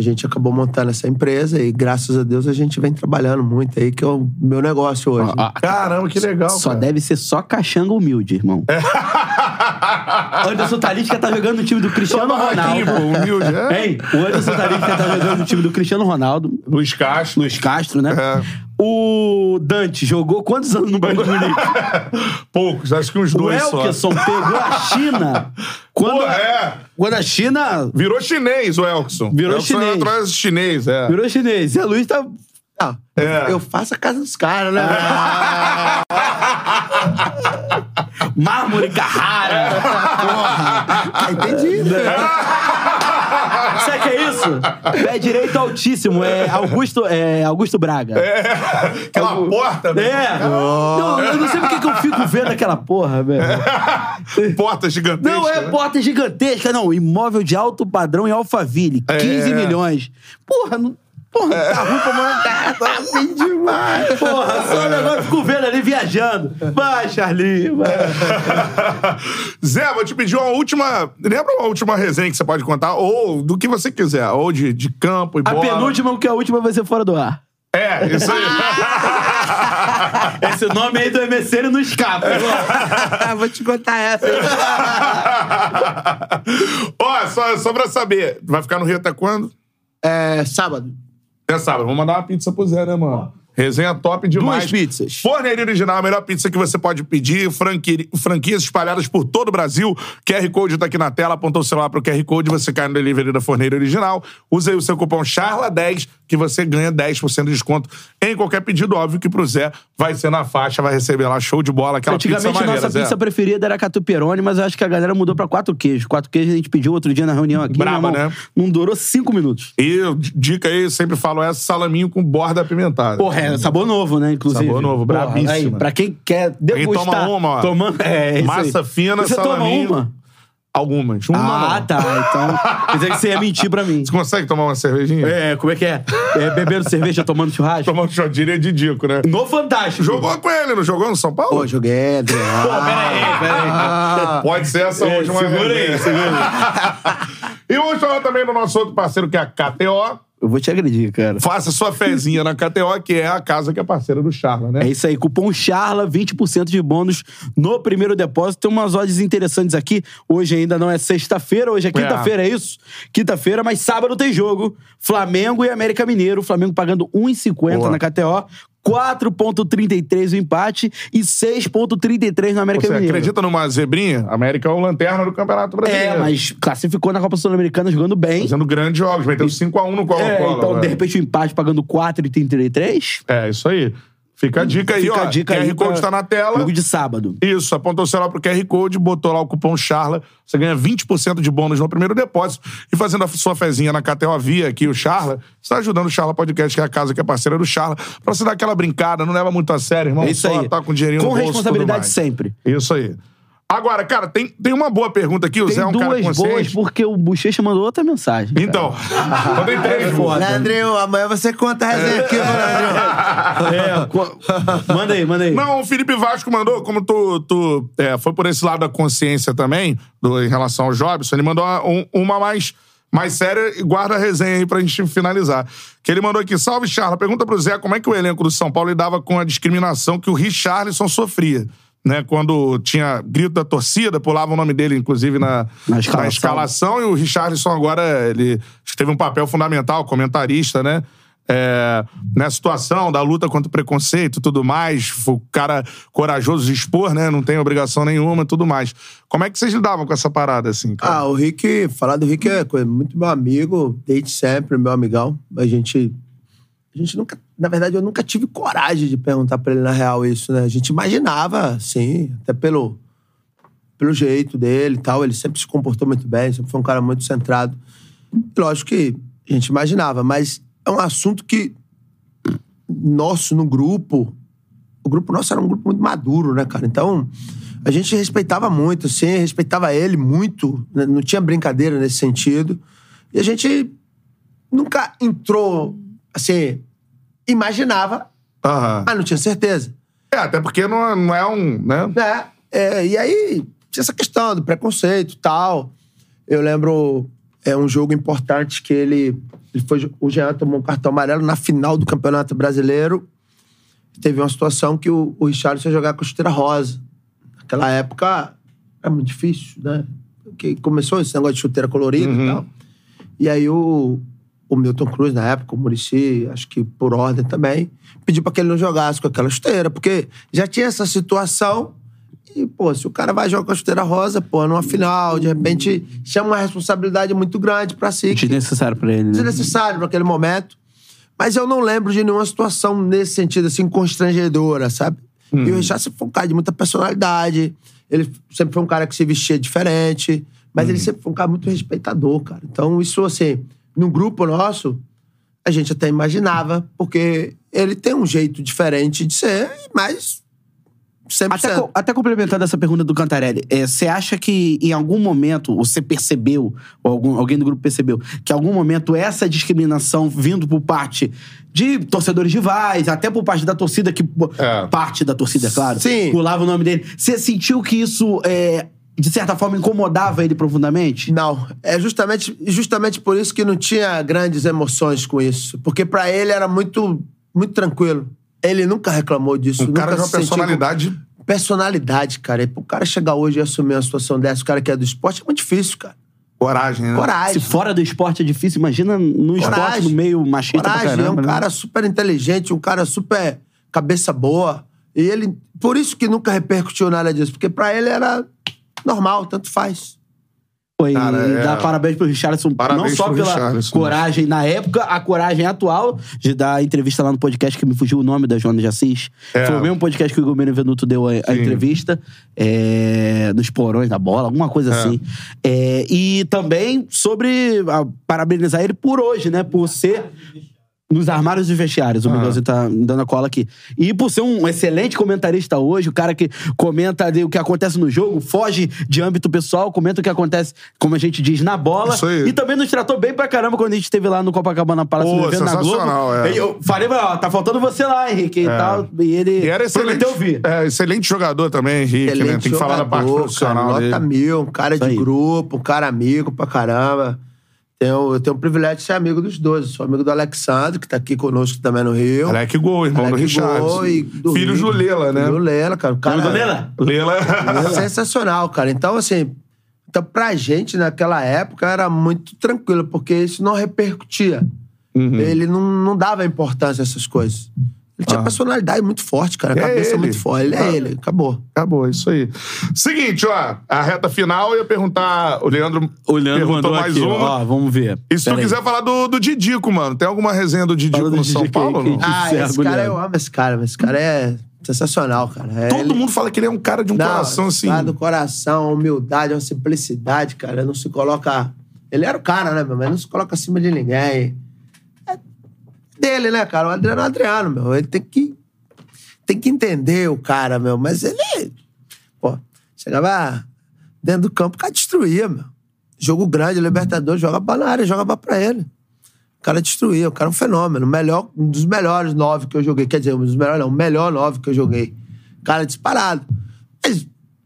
a gente acabou montando essa empresa e graças a Deus a gente vem trabalhando muito aí, que é o meu negócio hoje. Ó, ó, Caramba, que legal. Só cara. deve ser só caixanga humilde, irmão. Anderson Talisca tá jogando no time do Cristiano Ronaldo. pô, humilde, é? Hein? O Anderson Talisca tá jogando no time do Cristiano Ronaldo. Luiz Castro. Luiz Castro, né? É. O Dante jogou quantos anos no Bayern de Munique? Poucos, acho que uns O dois só. Elkerson pegou a China. Quando, Pô, é. quando a China Virou chinês o Elkson. Virou Elkson chinês. Atrás chinês, é. virou chinês. E a Luiz tá. Não, É. eu faço a casa dos caras, né? Mármore Carrara. Porra. Ah, entendi, né? Sabe o que é isso? É direito altíssimo. É Augusto, é Augusto Braga. É. Aquela porta, né? É. Não, eu não sei porque que eu fico vendo aquela porra, velho. Porta gigantesca. Não, é né? porta gigantesca, não. Imóvel de alto padrão em Alphaville. 15 É. milhões. Porra, não. Porra, tá ruim pra montar. Tá ruim demais. Porra, só o negócio eu fico vendo ali viajando. Vai, Charlie. Vai. Zé, vou te pedir uma última. Lembra uma última resenha que você pode contar? Ou do que você quiser. Ou de, de campo e A bola. penúltima, porque a última vai ser fora do ar. É, isso aí. Esse nome aí do ele não escapa. Vou te contar essa. Ó, só, só pra saber. Vai ficar no Rio até quando? É sábado. Até sábado. Vamos mandar uma pizza pro Zé, né, mano? Resenha top demais. Duas pizzas. Forneria Original, a melhor pizza que você pode pedir. Franqui... Franquias espalhadas por todo o Brasil. QR Code tá aqui na tela. Apontou o celular pro QR Code, você cai no delivery da Forneira Original. Use aí o seu cupom CHARLA10 que você ganha 10% de desconto em qualquer pedido. Óbvio que pro Zé vai ser na faixa, vai receber lá show de bola, aquela pizza Antigamente, maneira, nossa Zé. pizza preferida era catuperone, mas eu acho que a galera mudou pra quatro queijos. Quatro queijos a gente pediu outro dia na reunião aqui. Braba, né? Não durou cinco minutos. E dica aí, sempre falo essa, salaminho com borda apimentada. Porra, é sabor novo, né, inclusive. Sabor novo, Porra, brabíssima. Aí, pra quem quer Quem degustar... toma uma, ó. Tomando, é, Massa fina, Você salaminho. toma uma? Algumas. Uma Ah, não. tá. Então, quer dizer que você ia mentir pra mim. Você consegue tomar uma cervejinha? É, como é que é? é bebendo cerveja, tomando churrasco? Um chodilho é de Dico, né? No Fantástico. Jogou com ele, não jogou no São Paulo? Pô, joguei, André. Pô, peraí, peraí. Pode ser essa É, última segura vez. aí, segura aí. E vamos falar também do nosso outro parceiro, que é a KTO. Eu vou te agredir, cara. Faça sua fezinha na KTO, que é a casa que é parceira do Charla, né? É isso aí, cupom CHARLA, 20% de bônus no primeiro depósito. Tem umas odds interessantes aqui. Hoje ainda não é sexta-feira, hoje é quinta-feira, é. isso? Quinta-feira, mas sábado tem jogo. Flamengo e América Mineiro. Flamengo pagando 1,50 Boa. na KTO. 4,33 o empate e 6,33 no América Você Mineiro. acredita numa zebrinha? América é o lanterna do Campeonato Brasileiro. É, mas classificou na Copa Sul-Americana jogando bem. Fazendo grandes jogos, metendo 5x1 no Colo-Colo. É, então, agora. de repente, o empate pagando 4,33. É, isso aí. Fica a dica aí, Fica ó. a dica QR aí. Code pra tá na tela. Jogo de sábado. Isso, apontou o celular pro QR Code, botou lá o cupom CHARLA, você ganha 20% de bônus no primeiro depósito. E fazendo a sua fezinha na KTO Via aqui, o Charla, você tá ajudando o Charla Podcast, que é a casa que é parceira do Charla, pra você dar aquela brincada, não leva muito a sério, irmão. É isso Só aí. tá com dinheirinho Com no bolso, tudo responsabilidade sempre. Isso aí. Agora, cara, tem, tem uma boa pergunta aqui, o Tem Zé é um cara duas boas, porque o Bochecha mandou outra mensagem. cara. Então, então tem três. foda. Leandrinho, amanhã você conta a resenha aqui, Leandrinho. É, co- manda aí, manda aí. Não, o Felipe Vasco mandou, como tu, tu é, foi por esse lado da consciência também, do, em relação ao Jobson, ele mandou uma, um- uma mais, mais séria e guarda a resenha aí pra gente finalizar. Que ele mandou aqui, salve Charla, pergunta pro Zé como é que o elenco do São Paulo lidava com a discriminação que o Richarlison sofria. Né, quando tinha grito da torcida, pulava o nome dele, inclusive, na, Na escalação. na escalação, e o Richarlison agora, ele teve um papel fundamental, comentarista, né? é, nessa situação da luta contra o preconceito e tudo mais, foi o cara corajoso de expor, né? Não tem obrigação nenhuma e tudo mais. Como é que vocês lidavam com essa parada, assim, cara? Ah, o Rick, falar do Rick é muito meu amigo, desde sempre, meu amigão. A gente. A gente nunca. Na verdade, eu nunca tive coragem de perguntar pra ele na real isso, né? A gente imaginava, sim, até pelo, pelo jeito dele e tal. Ele sempre se comportou muito bem, sempre foi um cara muito centrado. Lógico que a gente imaginava, mas é um assunto que nosso no grupo, o grupo nosso era um grupo muito maduro, né, cara? Então, a gente respeitava muito, assim, respeitava ele muito, né? não tinha brincadeira nesse sentido. E a gente nunca entrou, assim, imaginava, Aham. mas não tinha certeza. É, até porque não, não é um, né? né? É, e aí, tinha essa questão do preconceito e tal. Eu lembro, é um jogo importante que ele, ele foi, o Jean tomou um cartão amarelo na final do Campeonato Brasileiro. Teve uma situação que o, o Richard ia jogar com a chuteira rosa. Naquela época, era muito difícil, né? Porque começou esse negócio de chuteira colorida e tal. E aí o, o Milton Cruz, na época, o Murici, acho que por ordem também, pediu pra que ele não jogasse com aquela chuteira, porque já tinha essa situação. E, pô, se o cara vai jogar com a chuteira rosa, pô, numa final, de repente chama uma responsabilidade muito grande pra si. Desnecessário pra ele, né? desnecessário para aquele momento. Mas eu não lembro de nenhuma situação nesse sentido, assim, constrangedora, sabe? E o Richard sempre foi um cara de muita personalidade. Ele sempre foi um cara que se vestia diferente. Mas ele sempre foi um cara muito respeitador, cara. Então, isso, assim, no grupo nosso, a gente até imaginava, porque ele tem um jeito diferente de ser, mas 100%. Até, co- até complementando essa pergunta do Cantarelli, é, você acha que em algum momento você percebeu, ou algum- alguém do grupo percebeu, que em algum momento essa discriminação vindo por parte de torcedores rivais, até por parte da torcida, que É. parte da torcida, é claro, Sim. pulava o nome dele, você sentiu que isso, é, de certa forma, incomodava ele profundamente? Não, é justamente, justamente por isso que não tinha grandes emoções com isso. Porque pra ele era muito, muito tranquilo. Ele nunca reclamou disso. Nunca cara de uma sentiu personalidade. Personalidade, cara. E pro cara chegar hoje e assumir uma situação dessa, o cara que é do esporte, é muito difícil, cara. Coragem, né? Coragem. Se fora do esporte é difícil, imagina no esporte, Coragem. no meio machista pra Coragem, caramba. é um né? cara super inteligente, um cara super cabeça boa. E ele. Por isso que nunca repercutiu nada disso, porque pra ele era normal, tanto faz. E Cara, é- dar parabéns pro Richardson, Parabéns não só pela Richarlison. coragem na época, a coragem atual de dar entrevista lá no podcast que me fugiu o nome da Joana de Assis. É. Foi o mesmo podcast que o Igor Benevenuto deu a, a entrevista, é, nos porões da bola, alguma coisa assim. É, e também sobre ah, parabenizar ele por hoje, né? Por ser nos armários dos vestiários, o Ah. Miguelzinho tá me dando a cola aqui. E por ser um excelente comentarista hoje, o cara que comenta ali o que acontece no jogo, foge de âmbito pessoal, comenta o que acontece, como a gente diz, na bola. Isso aí. E também nos tratou bem pra caramba quando a gente esteve lá no Copacabana Palace Pô, no evento na Globo. sensacional, é. Eu falei, ó, tá faltando você lá, Henrique, e tal. E ele E era excelente. prometeu vir. É, excelente jogador também, Henrique, né? Excelente Tem que falar da parte jogador, profissional cara, dele. Nota mil, um cara de aí. grupo, um cara amigo pra caramba. Tenho, eu tenho o privilégio de ser amigo dos dois. Eu sou amigo do Alexandre, que tá aqui conosco também no Rio. Alec Gol, irmão do Alec Richard. Gol e do Filhos Rio. do Lela, né? Do Lela, cara. O cara do Lela? Lela. é sensacional, cara. Então, assim, então, pra gente, naquela época, era muito tranquilo, porque isso não repercutia. Uhum. Ele não, não dava importância a essas coisas. Ele tinha Ah. personalidade muito forte, cara. A É cabeça ele. muito forte. Ele Ah. é ele. Acabou. Acabou, isso aí. Seguinte, ó, a reta final, eu ia perguntar. O Leandro, O Leandro perguntou mandou mais aqui, uma. ó, vamos ver. E se tu Pera aí. quiser falar do, do Didico, mano? Tem alguma resenha do Didico Fala do no São Didico aí, Paulo? que- não? que- Ah, esse cara, Leandro. eu amo esse cara. Esse cara é sensacional, cara. É Todo ele- mundo fala que ele é um cara de um Não, coração assim. Cara do coração, humildade, uma simplicidade, cara. Não se coloca. Ele era o cara, né, meu? Mas não se coloca acima de ninguém. Dele, né, cara? O Adriano é o Adriano, meu. Ele tem que. Tem que entender o cara, meu. Mas ele. Pô, chegava dentro do campo, o cara destruía, meu. Jogo grande, Libertadores, joga pra na área, joga pra pra ele. O cara destruía, o cara é um fenômeno. Melhor, um dos melhores nove que eu joguei. Quer dizer, um dos melhores, não, o melhor nove que eu joguei. Cara disparado.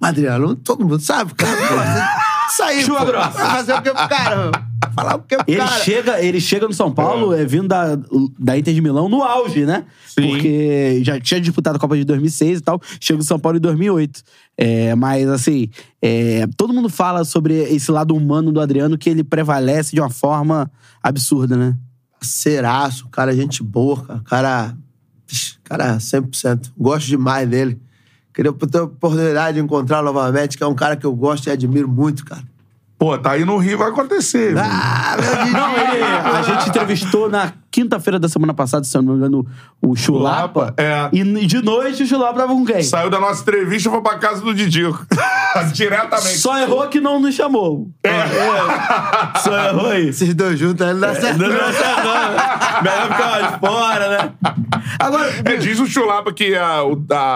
Mas, Adriano, todo mundo sabe, cara. Isso aí, Chuva pô. grossa. Vai fazer o que pro cara? meu? Falar o que pro Ele cara? chega, ele chega no São Paulo, é. vindo da, da Inter de Milão no auge, né? Sim. Porque já tinha disputado a Copa de 2006 e tal, chega no São Paulo em 2008. É, mas, assim, é, todo mundo fala sobre esse lado humano do Adriano que ele prevalece de uma forma absurda, né? Parceiraço, cara, é gente boa, cara. Cara, cara 100%. Gosto demais dele. Queria ter a oportunidade de encontrá-lo novamente, que é um cara que eu gosto e admiro muito, cara. Pô, tá aí no Rio, vai acontecer. Ah, meu Didi! Não, ele, a gente entrevistou na quinta-feira da semana passada, se eu não me engano, o Chulapa. Chulapa, é. E de noite o Chulapa tava com quem? Saiu da nossa entrevista e foi pra casa do Didico. Diretamente. Só errou que não nos chamou. É. Só errou aí. Esses dois juntos aí não dá certo. Não deu certo, não. Melhor ficar de fora, né? Agora, É, diz o Chulapa que a,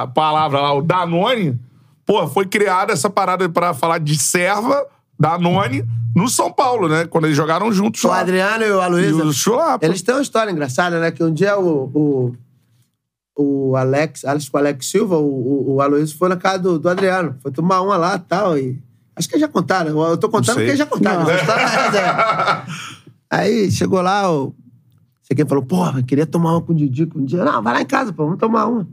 a palavra lá, o Danone, pô, foi criada essa parada pra falar de serva, Danone, no São Paulo, né? Quando eles jogaram juntos O lá. Adriano e o E Aloysio. o Chulapa. Eles têm uma história engraçada, né? Que um dia o, o, o Alex, Alex com o Alex Silva, o, o, o Aloysio foi na casa do, do Adriano. Foi tomar uma lá e tal. E... Acho que eles já contaram. Eu tô contando porque eles já contaram. Não. É essa. Aí chegou lá, o. Sei quem falou, porra, queria tomar uma com o Didico um dia. Não, vai lá em casa, pô, vamos tomar uma.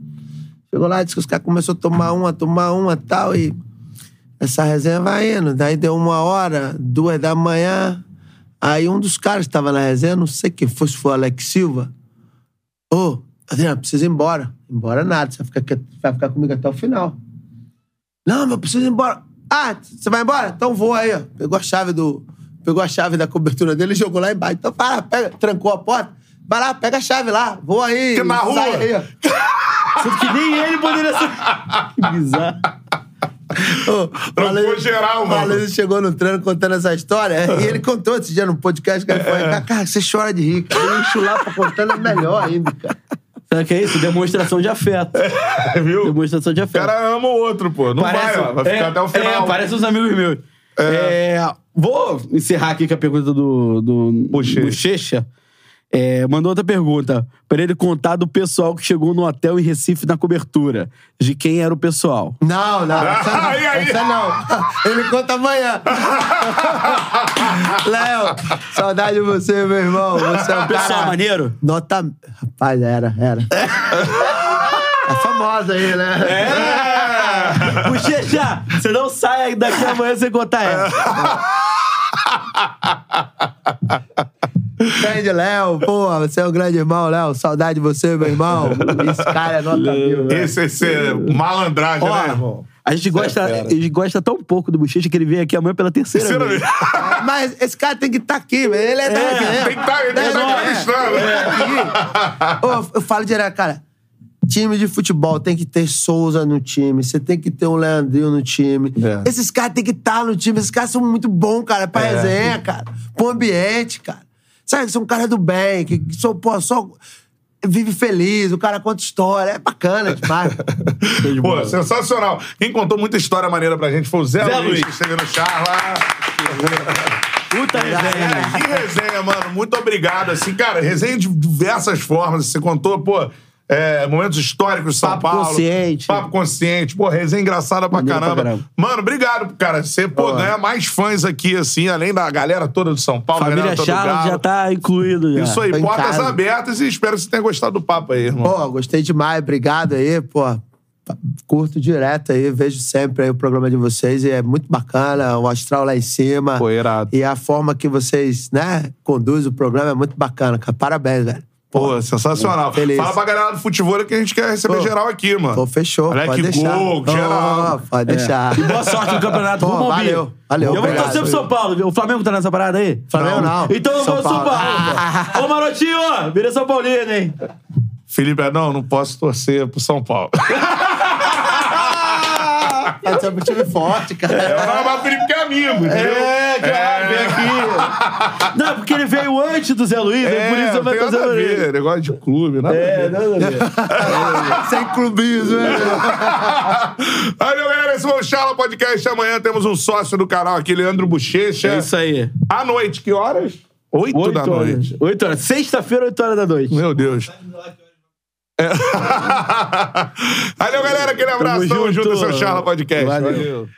Chegou lá, disse que os caras começaram a tomar uma, tomar uma e tal. E essa resenha vai indo. Daí deu uma hora, duas da manhã. Aí um dos caras que estava na resenha, não sei quem foi, se foi o Alex Silva. Ô, Adriano, precisa ir embora. Embora nada, você vai ficar, aqui- vai ficar comigo até o final. Não, mas eu preciso ir embora. Ah, você vai embora? Então vou aí, ó. Pegou a chave do. Pegou a chave da cobertura dele e jogou lá embaixo. Então, para, pega, trancou a porta. Vai lá, pega a chave lá. Vou aí. Que na rua. sai aí, ó. Que nem ele poderia ser. Que bizarro. Trancou geral, o mano. Valério chegou no treino contando essa história e ele contou esse dia no podcast que ele falou: É. cara, você chora de rir. Cara. Ele chulapa contando é melhor ainda, cara. Sabe o que é isso? Demonstração de afeto. Viu? Demonstração de O afeto. cara ama o outro, pô. Não vai, ó. Vai ficar é, até o final. É, parece uns amigos meus. É, vou encerrar aqui com a pergunta do, do Bochecha. É, mandou outra pergunta. Pra ele contar do pessoal que chegou no hotel em Recife na cobertura. De quem era o pessoal. Não, não. Essa não. Essa não. Ele conta amanhã. Léo, saudade de você, meu irmão. Você é um Pessoal cara... maneiro? Nota... Rapaz, era, era. É famosa aí, né? É! Bochecha, você não sai daqui amanhã sem contar essa. Grande Léo, porra, você é um grande irmão, Léo. Saudade de você, meu irmão. Esse cara é nota mil, né? Esse, esse é malandragem, né, irmão? A gente, gosta, a gente gosta tão pouco do Bochecha que ele veio aqui amanhã pela terceira, Terceira vez. vez. Mas esse cara tem que estar aqui, velho. Ele é, da resenha. tem que tá- ele tem que É, tá não, é. tá. Ô, eu falo direto, cara. Time de futebol tem que ter Souza no time, você tem que ter um Leandrinho no time. É. Esses caras tem que estar no time, esses caras são muito bons, cara, pra resenha, cara, pro ambiente, cara. Sabe, são um cara do bem, que, só, pô, só vive feliz, o cara conta história, é bacana demais. Pô, sensacional. Quem contou muita história maneira pra gente foi o Zé, Zé Luiz, Luiz. que esteve no Charla. Puta resenha. né? Que resenha, mano. Muito obrigado. Assim, cara, resenha de diversas formas. Você contou, pô, é, momentos históricos de São Papo Paulo. consciente. Papo consciente. Pô, resenha engraçada pra Maneiro pra caramba. caramba. Mano, obrigado, cara. Você, pô, ganha mais fãs aqui, assim, além da galera toda do São Paulo. Família galera toda do Charles já tá incluído. Já. Isso aí, Tô portas abertas e espero que você tenha gostado do papo aí, irmão. Pô, gostei demais, obrigado aí, pô. Curto direto aí, vejo sempre aí o programa de vocês e é muito bacana, o astral lá em cima. Pô, irado. E a forma que vocês, né, conduzem o programa é muito bacana, cara. Parabéns, velho. Pô, sensacional. Feliz. Fala pra galera do futebol que a gente quer receber Pô. geral aqui, mano. Pô, fechou, Alex pode deixar. Gol, geral. Pode deixar. E boa sorte no campeonato. Pô, bi. valeu, valeu, Eu vou obrigado. torcer pro São Paulo, viu? O Flamengo tá nessa parada aí? Flamengo não. Então eu São vou pro São Paulo. Paulo. Ô, Marotinho, ó, vira São Paulino, hein? Felipe, não, não posso torcer pro São Paulo. Ser um time forte, cara. É, mas o Felipe que é amigo, entendeu? É, claro, vem aqui. Não, porque ele veio antes do Zé Luiz, é, por isso vai fazer a ver, negócio de clube, nada É, nada a ver. Sem clubismo, né? Aí, meu galera, esse foi o Charla Podcast. Amanhã temos um sócio do canal aqui, Leandro Bochecha. É isso aí. À noite, que horas? Oito, Oito da horas. noite. Oito horas. Sexta-feira, oito horas da noite. Meu Deus. É. Valeu, galera. Aquele abraço. Tamo junto. junto. O Charla Podcast. Valeu. Valeu.